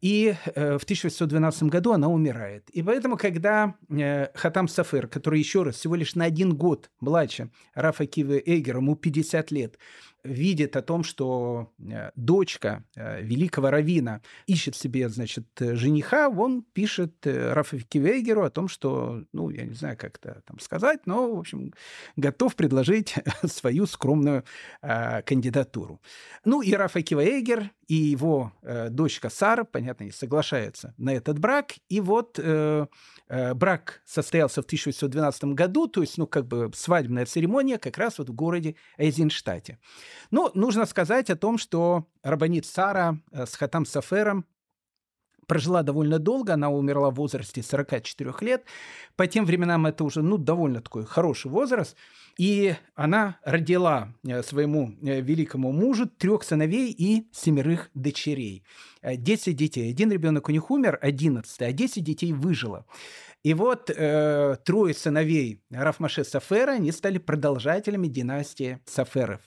и э, в 1812 году она умирает. И поэтому, когда э, Хатам Сафер, который еще раз всего лишь на один год младше Рафа Кивы Эгера, ему 50 лет, видит о том, что э, дочка э, великого равина ищет себе, значит, жениха, он пишет э, Рафа Кивейгеру о том, что, ну, я не знаю, как это там сказать, но, в общем, готов предложить свою скромную э, кандидатуру. Ну, и Рафа Кивейгер и его э, дочка Сара, понятно, не соглашаются на этот брак, и вот э, э, брак состоялся в 1812 году, то есть, ну, как бы свадебная церемония как раз вот в городе Эйзенштадте. Ну, нужно сказать о том, что Рабанит Сара э, с Хатам Сафером прожила довольно долго, она умерла в возрасте 44 лет. По тем временам это уже, ну, довольно такой хороший возраст. И она родила э, своему э, великому мужу трех сыновей и семерых дочерей. Десять детей. Один ребенок у них умер, одиннадцатый, а десять детей выжило. И вот э, трое сыновей Рафмаше Сафера, они стали продолжателями династии Саферов.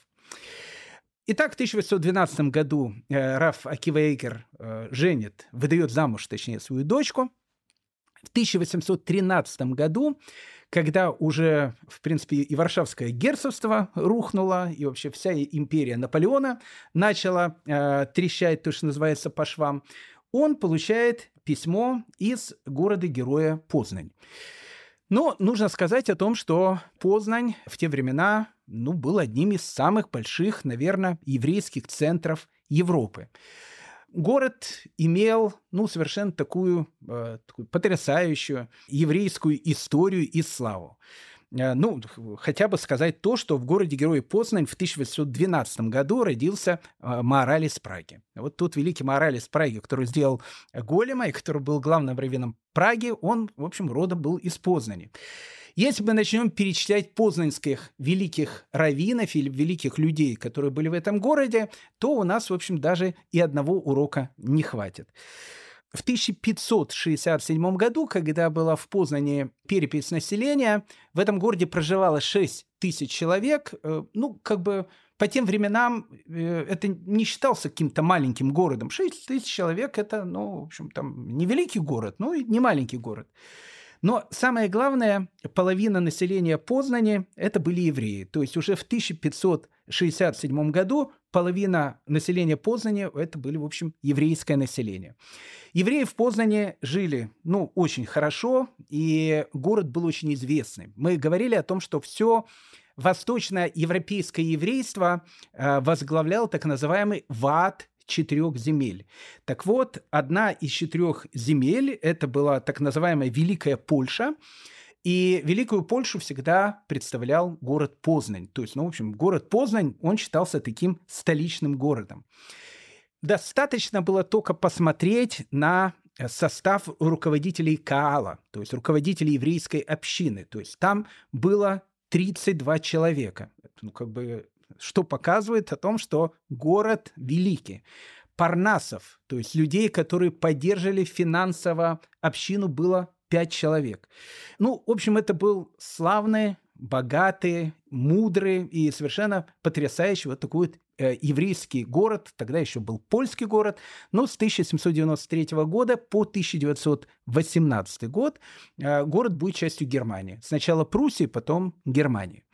Итак, в 1812 году э, Раф Акивейгер э, женит, выдает замуж, точнее, свою дочку. В 1813 году, когда уже, в принципе, и Варшавское герцогство рухнуло, и вообще вся империя Наполеона начала э, трещать, то, что называется, по швам, он получает письмо из города-героя Познань. Но нужно сказать о том, что Познань в те времена ну, был одним из самых больших, наверное, еврейских центров Европы. Город имел ну, совершенно такую, э, такую потрясающую еврейскую историю и славу. Э, ну, хотя бы сказать то, что в городе Герой Познань в 1812 году родился э, Маораль из Праги. Вот тут великий Маораль из Праги, который сделал Голема и который был главным раввином Праги, он, в общем, родом был из Познани. Если мы начнем перечислять познанских великих раввинов или великих людей, которые были в этом городе, то у нас, в общем, даже и одного урока не хватит. В 1567 году, когда была в Познане перепись населения, в этом городе проживало 6 тысяч человек. Э, ну, как бы по тем временам э, это не считался каким-то маленьким городом. 6 тысяч человек – это, ну, в общем, там, не великий город, но и не маленький город. Но самое главное, половина населения Познани – это были евреи. То есть уже в 1567 году половина населения Познани – это были, в общем, еврейское население. Евреи в Познане жили, ну, очень хорошо, и город был очень известный. Мы говорили о том, что все восточноевропейское еврейство э, возглавлял так называемый ВАД четырех земель. Так вот, одна из четырех земель – это была так называемая Великая Польша, и Великую Польшу всегда представлял город Познань. То есть, ну, в общем, город Познань, он считался таким столичным городом. Достаточно было только посмотреть на состав руководителей Каала, то есть руководителей еврейской общины. То есть там было 32 человека. Ну, как бы что показывает о том, что город великий. Парнасов, то есть людей, которые поддерживали финансово общину, было пять человек. Ну, в общем, это был славный, богатый мудрый и совершенно потрясающий вот такой вот э, еврейский город, тогда еще был польский город, но с 1793 года по 1918 год э, город будет частью Германии. Сначала Пруссии, потом Германии.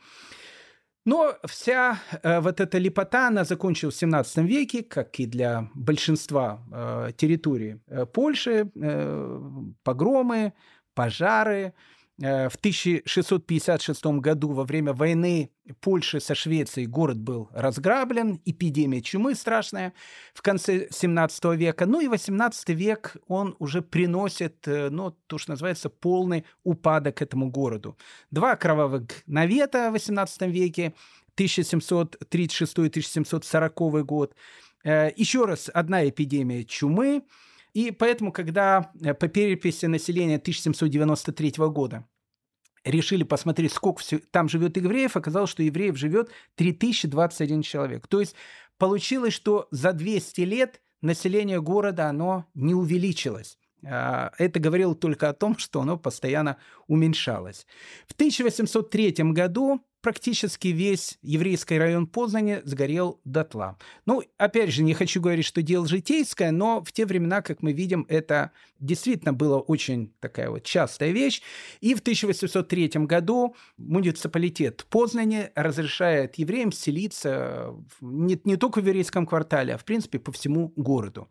Но вся э, вот эта лепота, она закончилась в 17 веке, как и для большинства э, территорий э, Польши. Э, погромы, пожары, в 1656 году во время войны Польши со Швецией город был разграблен, эпидемия чумы страшная в конце 17 века. Ну и 18 век он уже приносит, э, ну, то, что называется, полный упадок этому городу. Два кровавых навета в 18 веке, 1736-1740 год. Э, Еще раз одна эпидемия чумы, и поэтому, когда э, по переписи населения 1793 года решили посмотреть, сколько все, там живет евреев, оказалось, что евреев живет 3021 человек. То есть получилось, что за 200 лет население города, оно не увеличилось. А, это говорило только о том, что оно постоянно уменьшалось. В 1803 году практически весь еврейский район Познани сгорел дотла. Ну, опять же, не хочу говорить, что дело житейское, но в те времена, как мы видим, это действительно было очень такая вот частая вещь. И в 1803 году муниципалитет Познани разрешает евреям селиться не, не только в еврейском квартале, а в принципе по всему городу.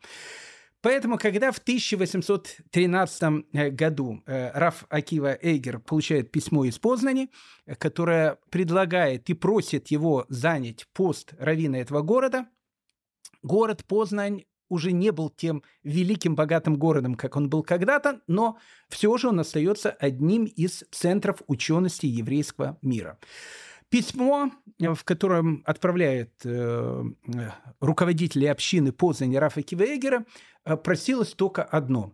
Поэтому, когда в 1813 э, году э, Раф Акива Эйгер получает письмо из Познани, э, которое предлагает и просит его занять пост равина этого города, город Познань уже не был тем великим богатым городом, как он был когда-то, но все же он остается одним из центров учености еврейского мира. Письмо, э, в котором отправляет э, руководители общины Познани Рафа Кивегера, э, просилось только одно.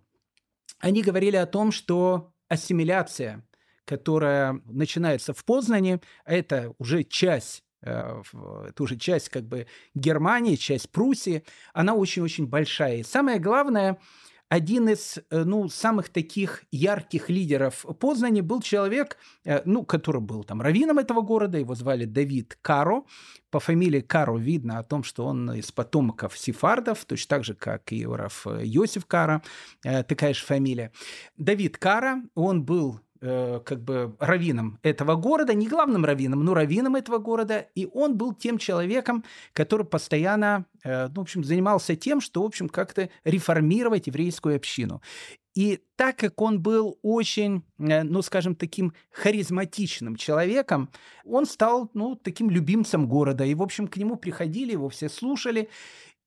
Они говорили о том, что ассимиляция, которая начинается в Познане, это уже часть э, это уже часть как бы Германии, часть Пруссии, она очень-очень большая. И самое главное, один из э, ну, самых таких ярких лидеров Познани был человек, э, ну, который был там раввином этого города, его звали Давид Каро. По фамилии Каро видно о том, что он из потомков сефардов, точно так же, как и Раф Йосиф Кара, э, такая же фамилия. Давид Кара, он был Э, как бы раввином этого города, не главным раввином, но раввином этого города, и он был тем человеком, который постоянно, э, ну, в общем, занимался тем, что, в общем, как-то реформировать еврейскую общину. И так как он был очень, э, ну, скажем, таким харизматичным человеком, он стал, ну, таким любимцем города. И, в общем, к нему приходили, его все слушали.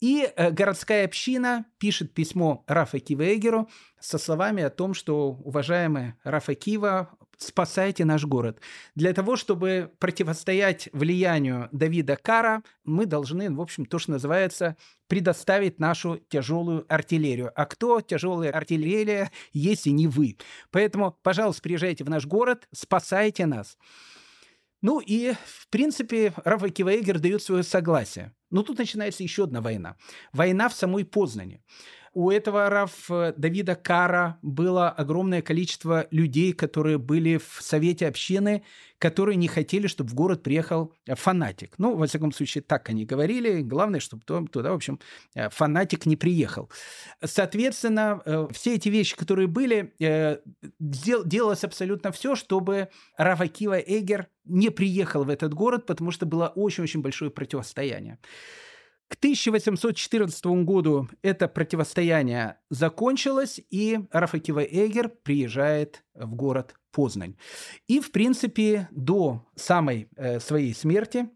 И э, городская община пишет письмо Рафа Кивегеру со словами о том, что, уважаемый Рафа Кива, спасайте наш город. Для того, чтобы противостоять влиянию Давида Кара, мы должны, в общем, то, что называется, предоставить нашу тяжелую артиллерию. А кто тяжелая артиллерия, если не вы? Поэтому, пожалуйста, приезжайте в наш город, спасайте нас. Ну и, в принципе, Рафа Киваегер дает свое согласие. Но тут начинается еще одна война. Война в самой Познане. У этого Раф э, Давида Кара было огромное количество людей, которые были в совете общины, которые не хотели, чтобы в город приехал э, фанатик. Ну, во всяком случае, так они говорили. Главное, чтобы туда, в общем, э, фанатик не приехал. Соответственно, все эти вещи, которые были, делалось абсолютно все, чтобы Раф Акива Эгер не приехал в этот город, потому что было очень-очень большое противостояние. К 1814 году это противостояние закончилось, и Рафакива Эгер приезжает в город Познань. И, в принципе, до самой э, своей смерти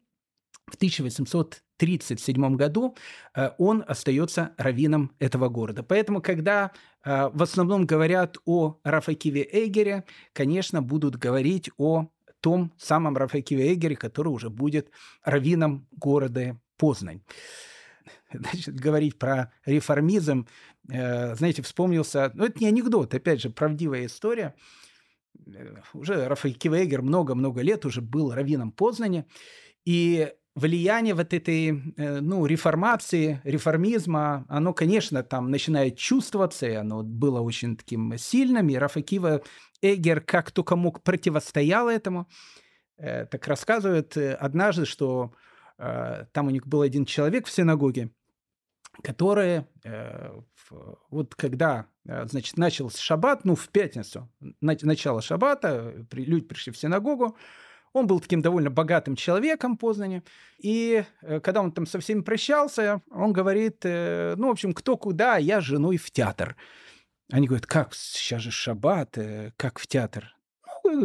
в 1837 году э, он остается раввином этого города. Поэтому, когда э, в основном говорят о Рафакиве Эгере, конечно, будут говорить о том самом Рафакиве Эгере, который уже будет раввином города Познань. Значит, говорить про реформизм, э, знаете, вспомнился, ну, это не анекдот, опять же, правдивая история. Э, уже Рафаэль Кивейгер много-много лет уже был раввином Познани, и влияние вот этой, э, ну, реформации, реформизма, оно, конечно, там начинает чувствоваться, и оно было очень таким сильным, и Рафакива Эгер как только мог противостоял этому. так рассказывает однажды, что там у них был один человек в синагоге, который вот когда, значит, начался шаббат, ну, в пятницу, начало шаббата, люди пришли в синагогу, он был таким довольно богатым человеком в Познане. И э, когда он там со всеми прощался, он говорит, э, ну, в общем, кто куда, я с женой в театр. Они говорят, как, сейчас же шаббат, э, как в театр?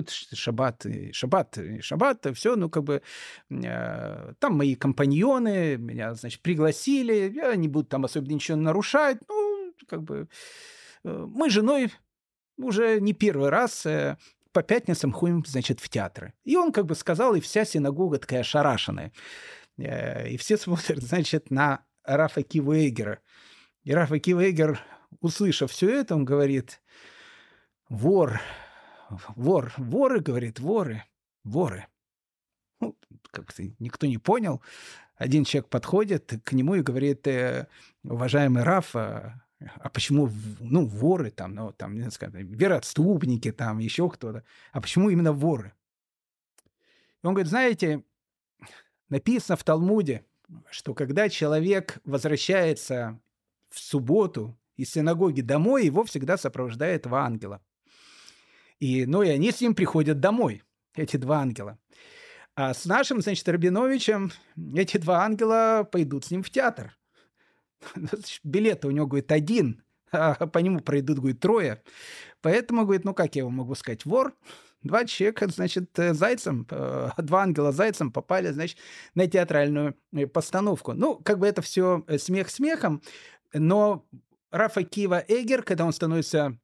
Шаббат, шаббат, шаббат, все, ну, как бы, там мои компаньоны меня, значит, пригласили, я не буду там особо ничего нарушать, ну, как бы, мы с женой уже не первый раз по пятницам ходим, значит, в театры. И он как бы сказал, и вся синагога такая ошарашенная. Э, и все смотрят, значит, на Рафа Кивейгера. И Рафа Кивейгер, услышав все это, он говорит, вор, вор, воры, говорит, воры, воры. Ну, как-то никто не понял. Один человек подходит к нему и говорит, «Э, уважаемый Рафа, а почему, ну, воры там, ну, там, не знаю, вероотступники там, еще кто-то. А почему именно воры? И он говорит, знаете, написано в Талмуде, что когда человек возвращается в субботу из синагоги домой, его всегда сопровождает два ангела. И, ну, и они с ним приходят домой, эти два ангела. А с нашим, значит, Рабиновичем эти два ангела пойдут с ним в театр. билет у него, говорит, один, а по нему пройдут, говорит, трое. Поэтому, говорит, ну как я его могу сказать, вор, Два человека, значит, э, зайцем, э, два ангела зайцем попали, значит, на театральную э, постановку. Ну, как бы это все смех смехом, но Рафа Кива Эгер, когда он становится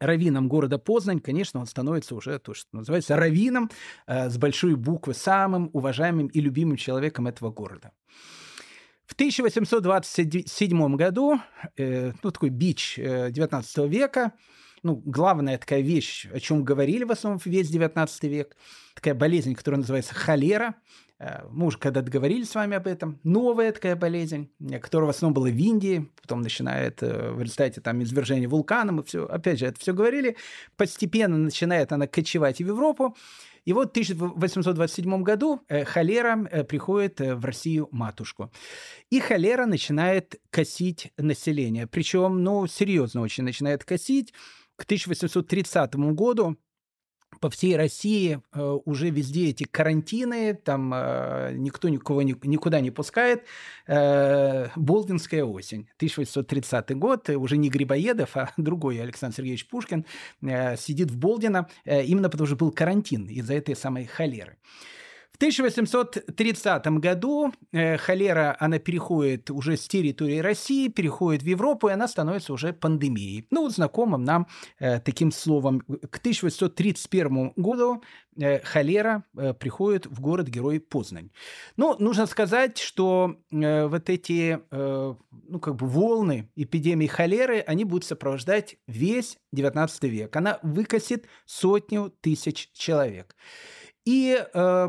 раввином города Познань, конечно, он становится уже то, что называется раввином с большой буквы, самым уважаемым и любимым человеком этого города. В 1827 году, э, ну, такой бич э, 19 века, ну, главная такая вещь, о чем говорили в основном весь 19 век, такая болезнь, которая называется холера. Э, мы уже когда-то с вами об этом. Новая такая болезнь, которая в основном была в Индии, потом начинает э, в результате там извержения вулкана, мы все, опять же, это все говорили. Постепенно начинает она кочевать в Европу. И вот в 1827 году э, холера э, приходит э, в Россию матушку. И холера начинает косить население. Причем, ну, серьезно очень начинает косить. К 1830 году по всей России э, уже везде эти карантины, там э, никто никого ни, никуда не пускает. Э, Болдинская осень, 1830 год, уже не Грибоедов, а другой Александр Сергеевич Пушкин э, сидит в Болдино, э, именно потому что был карантин из-за этой самой холеры. 1830 году э, холера, она переходит уже с территории России, переходит в Европу, и она становится уже пандемией. Ну, вот знакомым нам э, таким словом. К 1831 году э, холера э, приходит в город-герой Познань. Но нужно сказать, что э, вот эти, э, ну, как бы волны эпидемии холеры, они будут сопровождать весь 19 век. Она выкосит сотню тысяч человек. И, э,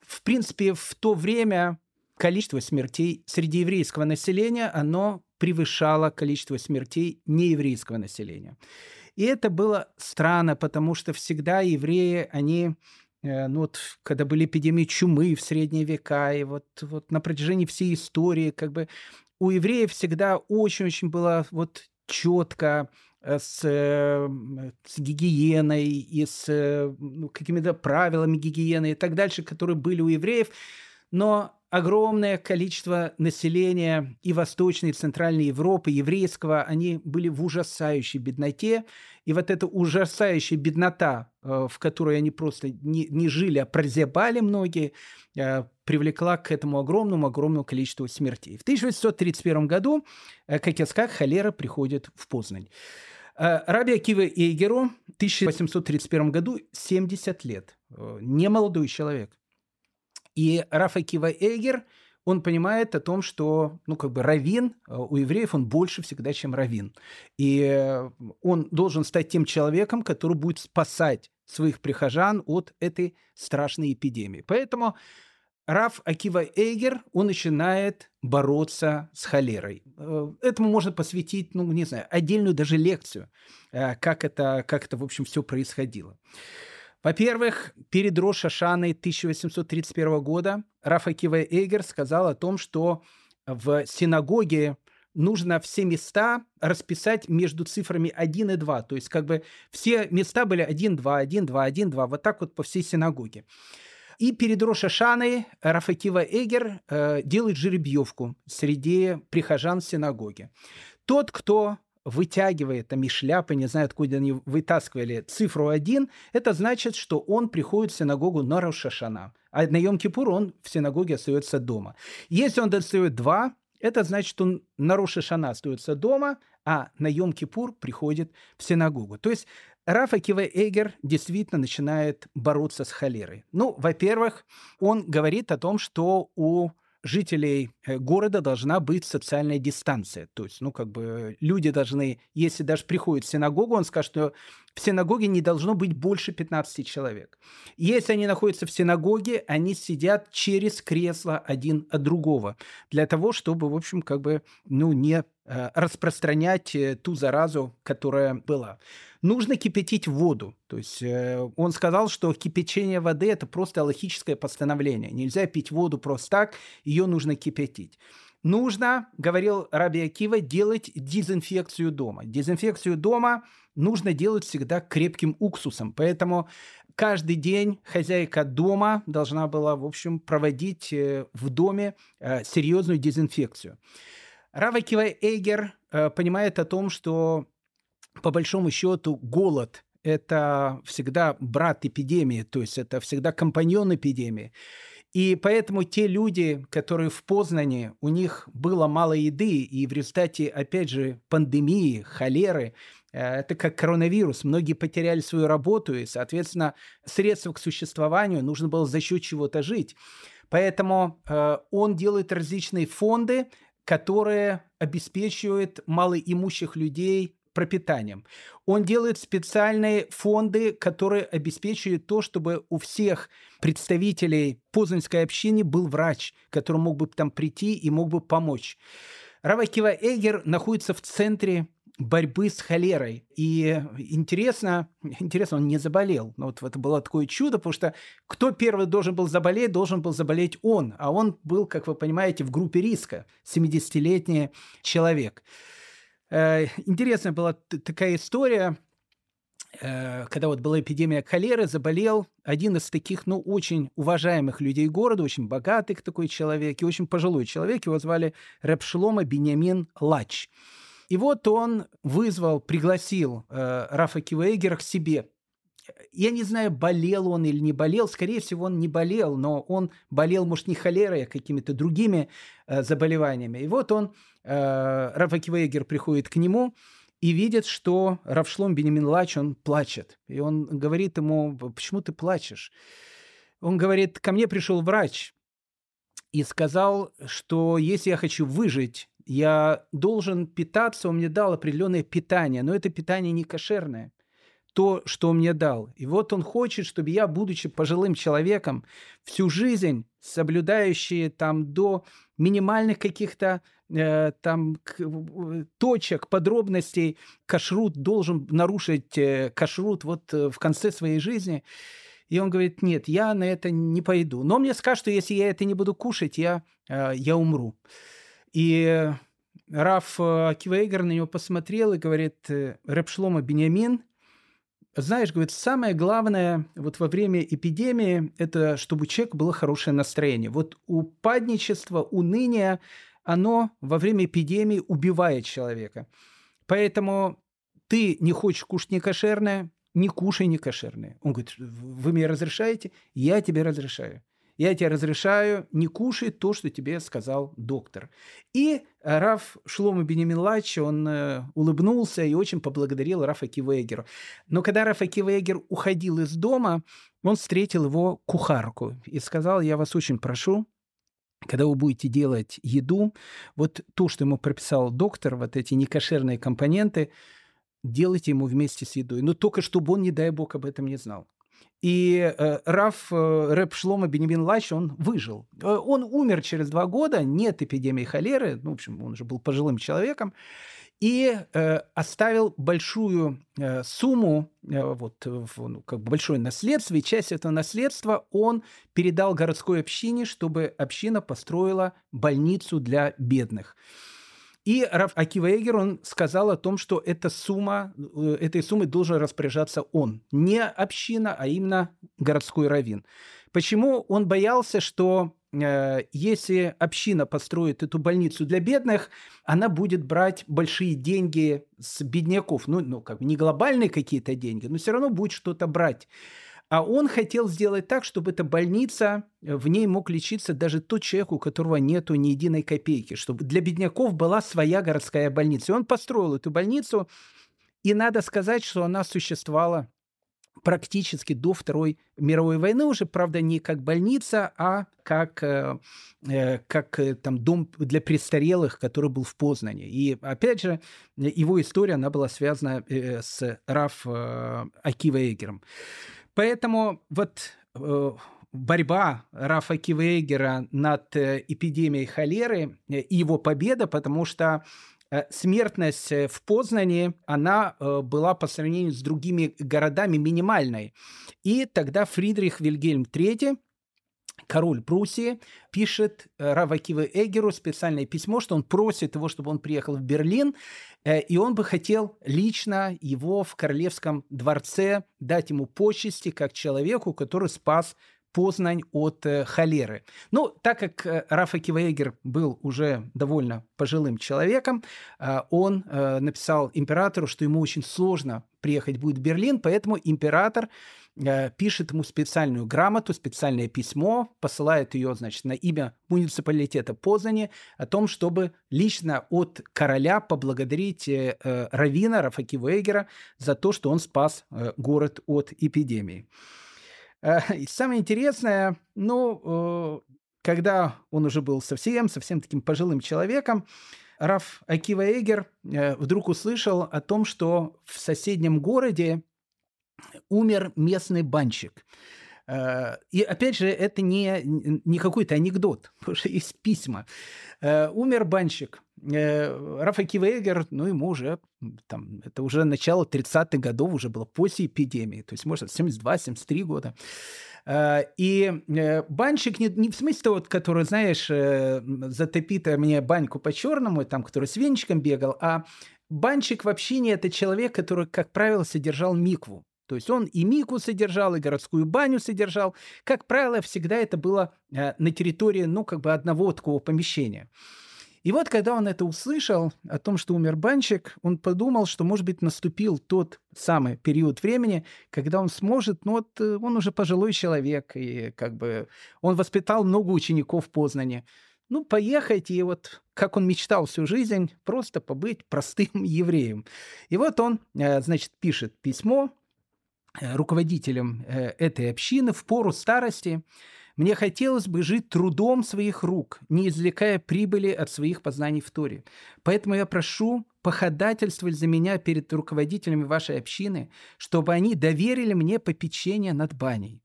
в принципе, в то время количество смертей среди еврейского населения, оно превышало количество смертей нееврейского населения. И это было странно, потому что всегда евреи, они, э, ну вот, когда были эпидемии чумы в средние века, и вот, вот на протяжении всей истории, как бы у евреев всегда очень-очень было вот четко с, э, с гигиеной и с э, ну, какими-то правилами гигиены и так дальше, которые были у евреев. Но огромное количество населения и Восточной, и Центральной Европы, еврейского, они были в ужасающей бедноте. И вот эта ужасающая беднота, в которой они просто не, не жили, а прозябали многие, привлекла к этому огромному-огромному количеству смертей. В 1831 году, как я сказал, холера приходит в Познань. Э, Раби Акива Эйгеру в 1831 году 70 лет. Э, не молодой человек. И Раф Акива Эйгер, он понимает о том, что, ну, как бы равин э, у евреев он больше всегда, чем равин. И он должен стать тем человеком, который будет спасать своих прихожан от этой страшной эпидемии. Поэтому Раф Акива Эйгер, он начинает бороться с холерой. Э, этому можно посвятить, ну, не знаю, отдельную даже лекцию, э, как это, как это в общем, все происходило. Во-первых, перед Рошашаной 1831 года Рафа Кива Эйгер сказал о том, что в синагоге нужно все места расписать между цифрами 1 и 2. То есть как бы все места были 1, 2, 1, 2, 1, 2. Вот так вот по всей синагоге. И перед Рошашаной Рафакива Эгер э, делает жеребьевку среди прихожан синагоги. Тот, кто вытягивает там и шляпы, не знаю, откуда они вытаскивали цифру 1, это значит, что он приходит в синагогу на Рошашана. А на Йом-Кипур он в синагоге остается дома. Если он достает 2, это значит, что он на Рошашана остается дома, а на Йом-Кипур приходит в синагогу. То есть Рафа Кива Эгер действительно начинает бороться с холерой. Ну, во-первых, он говорит о том, что у жителей э, города должна быть социальная дистанция. То есть, ну, как бы люди должны, если даже приходят в синагогу, он скажет, что в синагоге не должно быть больше 15 человек. Если они находятся в синагоге, они сидят через кресло один от другого, для того, чтобы, в общем, как бы, ну, не э, распространять э, ту заразу, которая была. Нужно кипятить воду. То есть э, он сказал, что кипячение воды – это просто логическое постановление. Нельзя пить воду просто так, ее нужно кипятить. Нужно, говорил Раби Акива, делать дезинфекцию дома. Дезинфекцию дома нужно делать всегда крепким уксусом. Поэтому каждый день хозяйка дома должна была, в общем, проводить э, в доме э, серьезную дезинфекцию. Рава Кива Эйгер э, понимает о том, что по большому счету голод – это всегда брат эпидемии, то есть это всегда компаньон эпидемии. И поэтому те люди, которые в Познане, у них было мало еды, и в результате, опять же, пандемии, холеры, Э, это как коронавирус. Многие потеряли свою работу, и, соответственно, средства к существованию нужно было за счет чего-то жить. Поэтому э, он делает различные фонды, которые обеспечивают малоимущих людей пропитанием. Он делает специальные фонды, которые обеспечивают то, чтобы у всех представителей познанской общины был врач, который мог бы там прийти и мог бы помочь. Равакива Эгер находится в центре борьбы с холерой. И интересно, интересно, он не заболел. Но вот это было такое чудо, потому что кто первый должен был заболеть, должен был заболеть он. А он был, как вы понимаете, в группе риска, 70-летний человек. Э, интересная была такая история, э, когда вот была эпидемия холеры, заболел один из таких, ну, очень уважаемых людей города, очень богатых такой человек и очень пожилой человек. Его звали Репшлома Бениамин Лач. И вот он вызвал, пригласил э, Рафа Кивейгера к себе. Я не знаю, болел он или не болел. Скорее всего, он не болел, но он болел, может, не холерой, а какими-то другими э, заболеваниями. И вот он, э, Рафа Кивейгер приходит к нему и видит, что Равшлом Бенемин Лач, он плачет. И он говорит ему, почему ты плачешь? Он говорит, ко мне пришел врач и сказал, что если я хочу выжить, я должен питаться, он мне дал определенное питание, но это питание не кошерное, то, что он мне дал. И вот он хочет, чтобы я, будучи пожилым человеком, всю жизнь соблюдающий там до минимальных каких-то э, там точек, подробностей, кашрут должен нарушить э, кашрут вот э, в конце своей жизни. И он говорит, нет, я на это не пойду. Но мне скажут, что если я это не буду кушать, я, э, я умру. И Раф э, Кивейгер на него посмотрел и говорит, э, Репшлома Бениамин, знаешь, говорит, самое главное вот во время эпидемии, это чтобы у человека было хорошее настроение. Вот упадничество, уныние, оно во время эпидемии убивает человека. Поэтому ты не хочешь кушать некошерное, не кушай некошерное. Он говорит, вы мне разрешаете? Я тебе разрешаю я тебе разрешаю не кушать то, что тебе сказал доктор. И э, Раф Шлома Бенемилач, он э, улыбнулся и очень поблагодарил Рафа Кивегеру. Но когда Рафа Кивегер уходил из дома, он встретил его кухарку и сказал, я вас очень прошу, когда вы будете делать еду, вот то, что ему прописал доктор, вот эти некошерные компоненты, делайте ему вместе с едой. Но только чтобы он, не дай бог, об этом не знал. И э, Раф э, Рэп Шлома Бенемин Лач, он выжил. Э, он умер через два года, нет эпидемии холеры, ну, в общем, он же был пожилым человеком. и э, оставил большую э, сумму, э, вот, в, ну, как бы большое наследство, и часть этого наследства он передал городской общине, чтобы община построила больницу для бедных. И Раф Акива Эгер, он сказал о том, что эта сумма, э, этой суммой должен распоряжаться он. Не община, а именно городской раввин. Почему он боялся, что э, если община построит эту больницу для бедных, она будет брать большие деньги с бедняков. Ну, ну как бы не глобальные какие-то деньги, но все равно будет что-то брать. А он хотел сделать так, чтобы эта больница, э, в ней мог лечиться даже тот человек, у которого нету ни единой копейки, чтобы для бедняков была своя городская больница. И он построил эту больницу, и надо сказать, что она существовала практически до Второй мировой войны уже, правда, не как больница, а как, э, э как э, там дом для престарелых, который был в Познане. И опять же, его история, она была связана э, с Раф э, Акива Эгером. Поэтому вот э, борьба Рафа Кивейгера над э, эпидемией холеры и его победа, потому что Э, смертность э, в Познане, она э, была по сравнению с другими городами минимальной. И тогда Фридрих Вильгельм III, король Пруссии, пишет Равакиве Эгеру специальное письмо, что он просит его, чтобы он приехал в Берлин, и он бы хотел лично его в королевском дворце дать ему почести как человеку, который спас Познань от э, холеры. Ну, так как э, Рафа Киваегер был уже довольно пожилым человеком, э, он э, написал императору, что ему очень сложно приехать будет в Берлин, поэтому император э, пишет ему специальную грамоту, специальное письмо, посылает ее, значит, на имя муниципалитета Познани о том, чтобы лично от короля поблагодарить э, э Равина Рафаки Вейгера за то, что он спас э, город от эпидемии. Э, и самое интересное, ну, э, когда он уже был совсем, совсем таким пожилым человеком, Раф Акива Эгер э, вдруг услышал о том, что в соседнем городе умер местный банщик. И опять же, это не, не какой-то анекдот, потому что есть письма. Умер банщик. Рафа Кивейгер, ну, ему уже, там, это уже начало 30-х годов, уже было после эпидемии, то есть, может, 72-73 года. И э, банщик не, не в смысле того, который, знаешь, э, затопит мне баньку по-черному, там, который с венчиком бегал, а банщик в общине – это человек, который, как правило, содержал микву. То есть он и Мику содержал, и городскую баню содержал. Как правило, всегда это было э, на территории, ну, как бы одного такого помещения. И вот, когда он это услышал, о том, что умер банщик, он подумал, что, может быть, наступил тот самый период времени, когда он сможет, ну вот э, он уже пожилой человек, и как бы он воспитал много учеников в Познане. Ну, поехать и вот, как он мечтал всю жизнь, просто побыть простым евреем. И вот он, э, значит, пишет письмо руководителем э, этой общины в пору старости, мне хотелось бы жить трудом своих рук, не извлекая прибыли от своих познаний в Торе. Поэтому я прошу походательствовать за меня перед руководителями вашей общины, чтобы они доверили мне попечение над баней.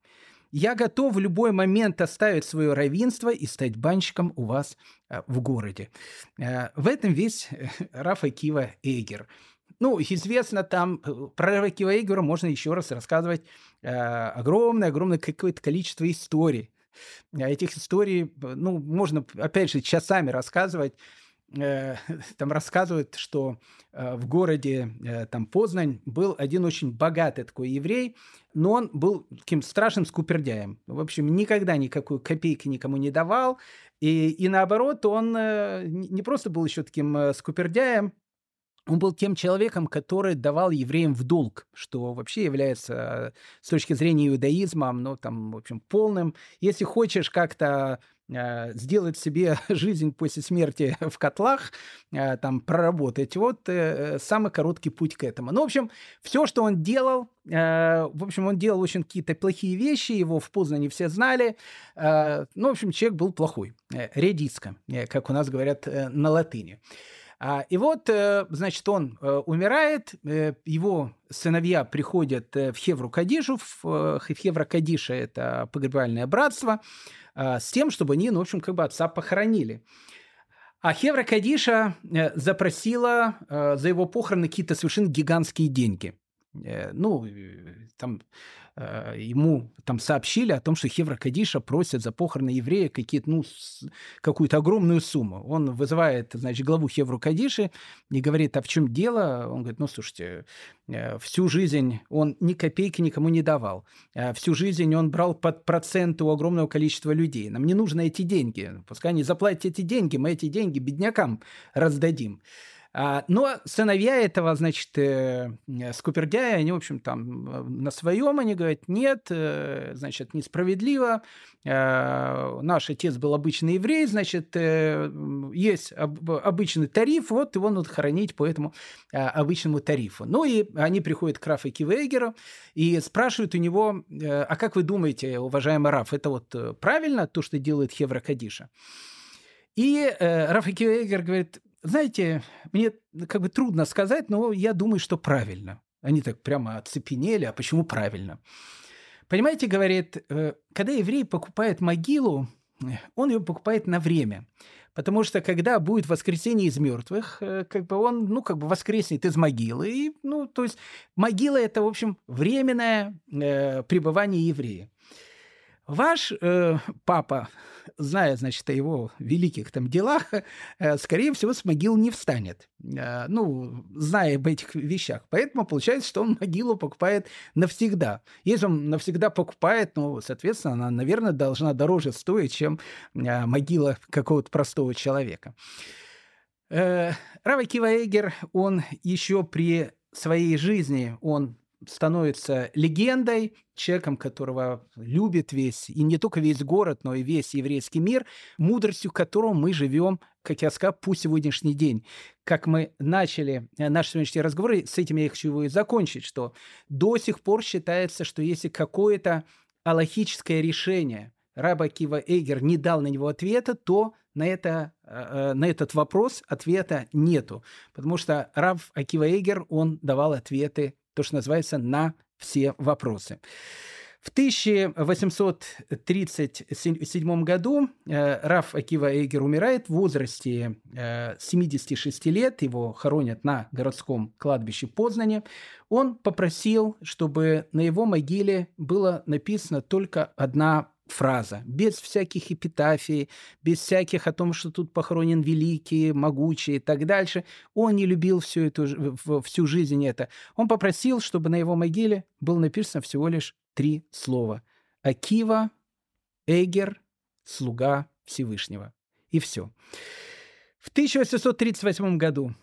Я готов в любой момент оставить свое равенство и стать банщиком у вас э, в городе. В этом весь Рафа Кива Эйгер – ну, известно там, э, про Рокива Игора можно еще раз рассказывать э, огромное-огромное какое-то количество историй. А этих историй, ну, можно, опять же, часами рассказывать. Э, там рассказывают, что э, в городе э, там Познань был один очень богатый такой еврей, но он был таким страшным скупердяем. В общем, никогда никакой копейки никому не давал. И, и наоборот, он не просто был еще таким скупердяем, он был тем человеком, который давал евреям в долг, что вообще является с точки зрения иудаизма, ну, там, в общем, полным. Если хочешь как-то э, сделать себе жизнь после смерти в котлах, э, там, проработать, вот э, самый короткий путь к этому. Ну, в общем, все, что он делал, э, в общем, он делал очень какие-то плохие вещи, его в Познане все знали. Э, ну, в общем, человек был плохой, э, редиска, э, как у нас говорят э, на латыни. А, и вот, э, значит, он э, умирает, э, его сыновья приходят в Хевру Кадишу, в Хевра Кадиша – это погребальное братство, а, с тем, чтобы они, ну, в общем, как бы отца похоронили. А Хевра Кадиша э, запросила за его похороны какие-то совершенно гигантские деньги. Ну, там Э, ему там сообщили о том, что Хевра Кадиша просит за похороны еврея какие-то, ну, какую-то огромную сумму. Он вызывает, значит, главу Хевру Кадиши и говорит, а в чем дело? Он говорит, ну, слушайте, э, всю жизнь он ни копейки никому не давал. Э, всю жизнь он брал под процент у огромного количества людей. Нам не нужно эти деньги. Пускай они заплатят эти деньги, мы эти деньги беднякам раздадим. А, но сыновья этого, значит, э, скупердяя, они, в общем, там э, на своем, они говорят, нет, э, значит, несправедливо, наш отец был обычный еврей, значит, есть обычный тариф, вот его надо хоронить по этому обычному тарифу. Ну и они приходят к Рафу Кивейгеру и спрашивают у него, а как вы думаете, уважаемый Раф, это вот правильно то, что делает Хевра Кадиша? И э, Раф Кивейгер говорит, знаете, мне как бы трудно сказать, но я думаю, что правильно. Они так прямо оцепенели. А почему правильно? Понимаете, говорит, э, когда еврей покупает могилу, он ее покупает на время. Потому что когда будет воскресение из мертвых, э, как бы он, ну, как бы воскреснет из могилы. И, ну, то есть могила – это, в общем, временное э, пребывание еврея. Ваш э, папа, зная, значит, о его великих там делах, э, скорее всего, с могил не встанет. Э, ну, зная об этих вещах. Поэтому получается, что он могилу покупает навсегда. Если он навсегда покупает, ну, соответственно, она, наверное, должна дороже стоить, чем э, могила какого-то простого человека. Э, Рава Кива он еще при своей жизни, он становится легендой, человеком, которого любит весь, и не только весь город, но и весь еврейский мир, мудростью которого мы живем, как я сказал, по сегодняшний день. Как мы начали э, наш сегодняшний разговор, с этим я хочу его и закончить, что до сих пор считается, что если какое-то аллахическое решение Раба Кива Эйгер не дал на него ответа, то на, это, э, э, на этот вопрос ответа нету. Потому что Рав Акива Эйгер, он давал ответы то, что называется, на все вопросы. В 1837 году э, Раф Акива Эйгер умирает в возрасте э, 76 лет. Его хоронят на городском кладбище Познане. Он попросил, чтобы на его могиле было написано только одна фраза, без всяких эпитафий, без всяких о том, что тут похоронен великий, могучий и так дальше. Он не любил всю эту, всю жизнь это. Он попросил, чтобы на его могиле было написано всего лишь три слова. Акива, Эгер, слуга Всевышнего. И все. В 1838 году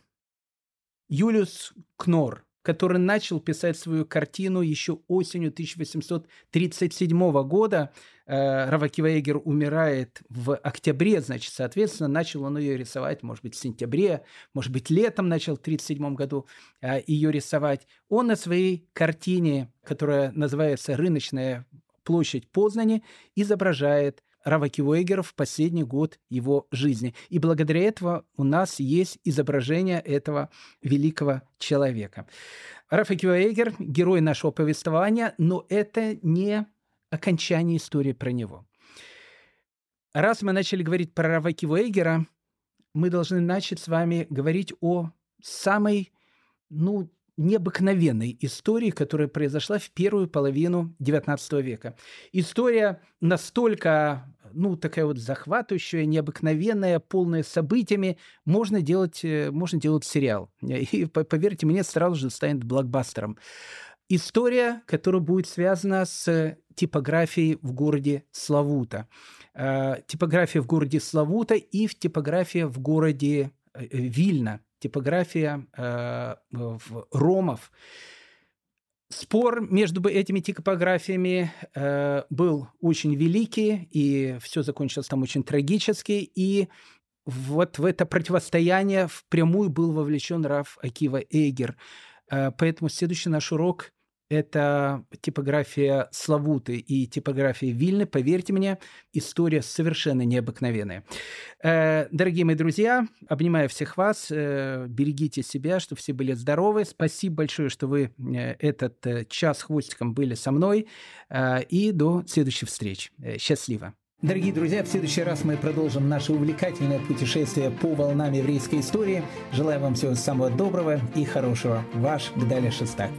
Юлиус Кнор – который начал писать свою картину еще осенью 1837 года. Э, Равакивейгер умирает в октябре, значит, соответственно, начал он ее рисовать, может быть, в сентябре, может быть, летом начал в 1937 году э, ее рисовать. Он на своей картине, которая называется «Рыночная площадь Познани», изображает Раваки Уэгера в последний год его жизни. И благодаря этого у нас есть изображение этого великого человека. Рафаки Уэгер – герой нашего повествования, но это не окончание истории про него. Раз мы начали говорить про Раваки Уэгера, мы должны начать с вами говорить о самой, ну, необыкновенной истории, которая произошла в первую половину XIX века. История настолько ну, такая вот захватывающая, необыкновенная, полная событиями, можно делать, э, можно делать сериал. И, поверьте мне, сразу же станет блокбастером. История, которая будет связана с типографией в городе Славута. Э, типография в городе Славута и в типография в городе э, Вильна. Типография в Ромов. Спор между этими типографиями э, был очень великий, и все закончилось там очень трагически. И вот в это противостояние впрямую был вовлечен Раф Акива Эйгер. Э, поэтому следующий наш урок это типография Славуты и типография Вильны. Поверьте мне, история совершенно необыкновенная. Э, дорогие мои друзья, обнимаю всех вас. Э, берегите себя, чтобы все были здоровы. Спасибо большое, что вы э, этот час хвостиком были со мной. И до следующих встреч. Счастливо. Дорогие друзья, в следующий раз мы продолжим наше увлекательное путешествие по волнам еврейской истории. Желаю вам всего самого доброго и хорошего. Ваш Гдаля Шестак.